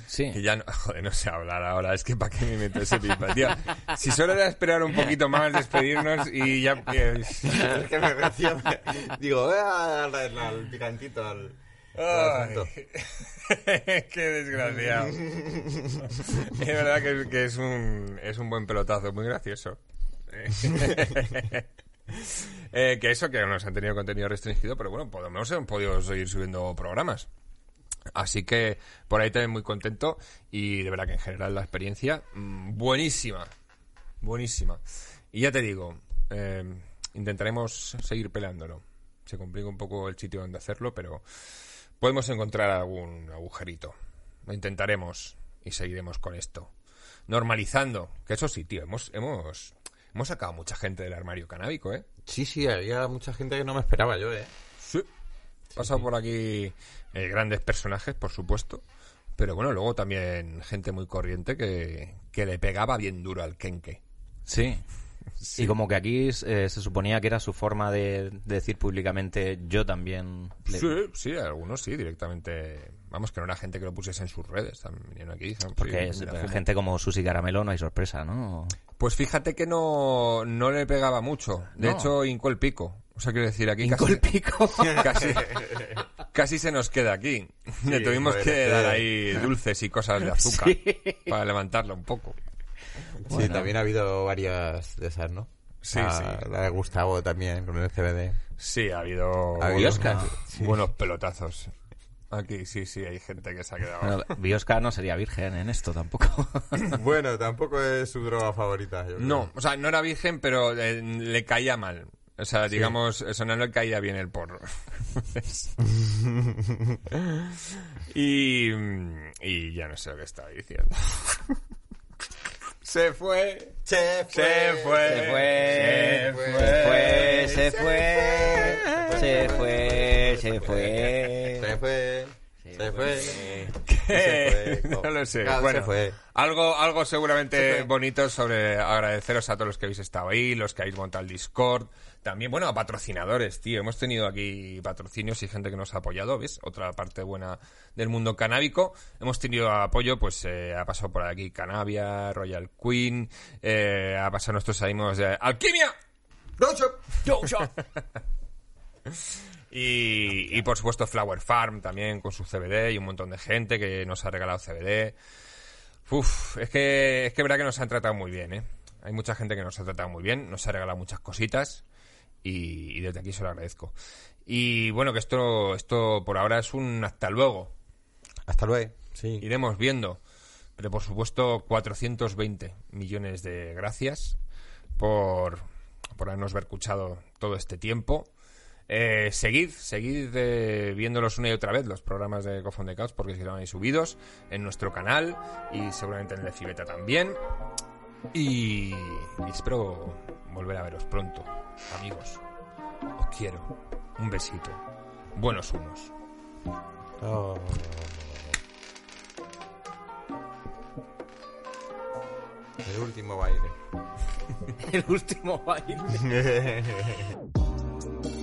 Sí. que ya no, [laughs] joder, no sé hablar ahora, es que para qué me meto ese pipa, tío. Si solo era esperar un poquito más, despedirnos y ya... [laughs] eh, Es que me. [laughs] Digo, voy a darle al picantito al... al qué desgraciado. es verdad que, que es, un, es un buen pelotazo, muy gracioso. [laughs] Eh, que eso, que nos han tenido contenido restringido, pero bueno, por lo menos hemos podido seguir subiendo programas. Así que por ahí también muy contento y de verdad que en general la experiencia mm, buenísima, buenísima. Y ya te digo, eh, intentaremos seguir peleándolo. Se complica un poco el sitio donde hacerlo, pero podemos encontrar algún agujerito. Lo intentaremos y seguiremos con esto. Normalizando, que eso sí, tío, hemos, hemos, hemos sacado mucha gente del armario canábico, ¿eh? Sí, sí, había mucha gente que no me esperaba yo, ¿eh? Sí. Pasado por aquí eh, grandes personajes, por supuesto. Pero bueno, luego también gente muy corriente que, que le pegaba bien duro al kenke. Sí. Y como que aquí eh, se suponía que era su forma de, de decir públicamente yo también. le- Sí, sí, algunos sí, directamente. Vamos, que no era gente que lo pusiese en sus redes. También vinieron aquí. dijeron, Porque sí, es- gente como Susi Caramelo no hay sorpresa, ¿no? Pues fíjate que no, no le pegaba mucho. De No. hecho, hincó el pico. O sea, quiero decir, aquí Hincó casi, el pico. [laughs] casi, [laughs] casi se nos queda aquí. Le tuvimos joder, que dar ahí dulces y cosas de azúcar [laughs] Sí. para levantarlo un poco. Sí, también ha habido varias de esas, ¿no? Sí, la, sí. La de Gustavo también, con el CBD. Sí, ha habido, Ha habido buenos, pelotazos. Aquí sí, sí, hay gente que se ha quedado. Bueno, Biosca no sería virgen en esto tampoco. [laughs] bueno, tampoco es su droga favorita. yo creo. No, o sea, no era virgen, pero eh, le caía mal. O sea, digamos, eso no le caía bien el porro. [laughs] [laughs] y, y ya no sé lo que estaba diciendo. Se fue. Se Se fue. Se fue, se fue, se fue, se fue, Se fue. Se fue. Eh, Se fue. [laughs] no lo sé. Claro, bueno, se fue. Algo, algo Se seguramente fue. bonito sobre agradeceros a todos los que habéis estado ahí, los que habéis montado el Discord. También, bueno, a patrocinadores, tío. Hemos tenido aquí patrocinios y gente que nos ha apoyado, ¿ves? Otra parte buena del mundo canábico. Hemos tenido apoyo, pues eh, ha pasado por aquí Canavia, Royal Queen, eh, ha pasado nuestros amigos de Alquimia. Rocho. [laughs] Y, y por supuesto Flower Farm también con su CBD y un montón de gente que nos ha regalado CBD. Uf, es que es que verdad que nos han tratado muy bien, ¿eh? Hay mucha gente que nos ha tratado muy bien, nos ha regalado muchas cositas y, y desde aquí se lo agradezco. Y bueno, que esto, esto por ahora es un hasta luego. Hasta luego. Sí. Iremos viendo. Pero por supuesto, 420 millones de gracias por, por habernos escuchado todo este tiempo. Eh, seguid, seguid eh, viéndolos una y otra vez los programas de Cofón de Caos porque quedan ahí subidos en nuestro canal y seguramente en el de Fibeta también. Y, y espero volver a veros pronto, amigos. Os quiero. Un besito. Buenos humos. Oh. El último baile. [laughs] El último baile. [laughs]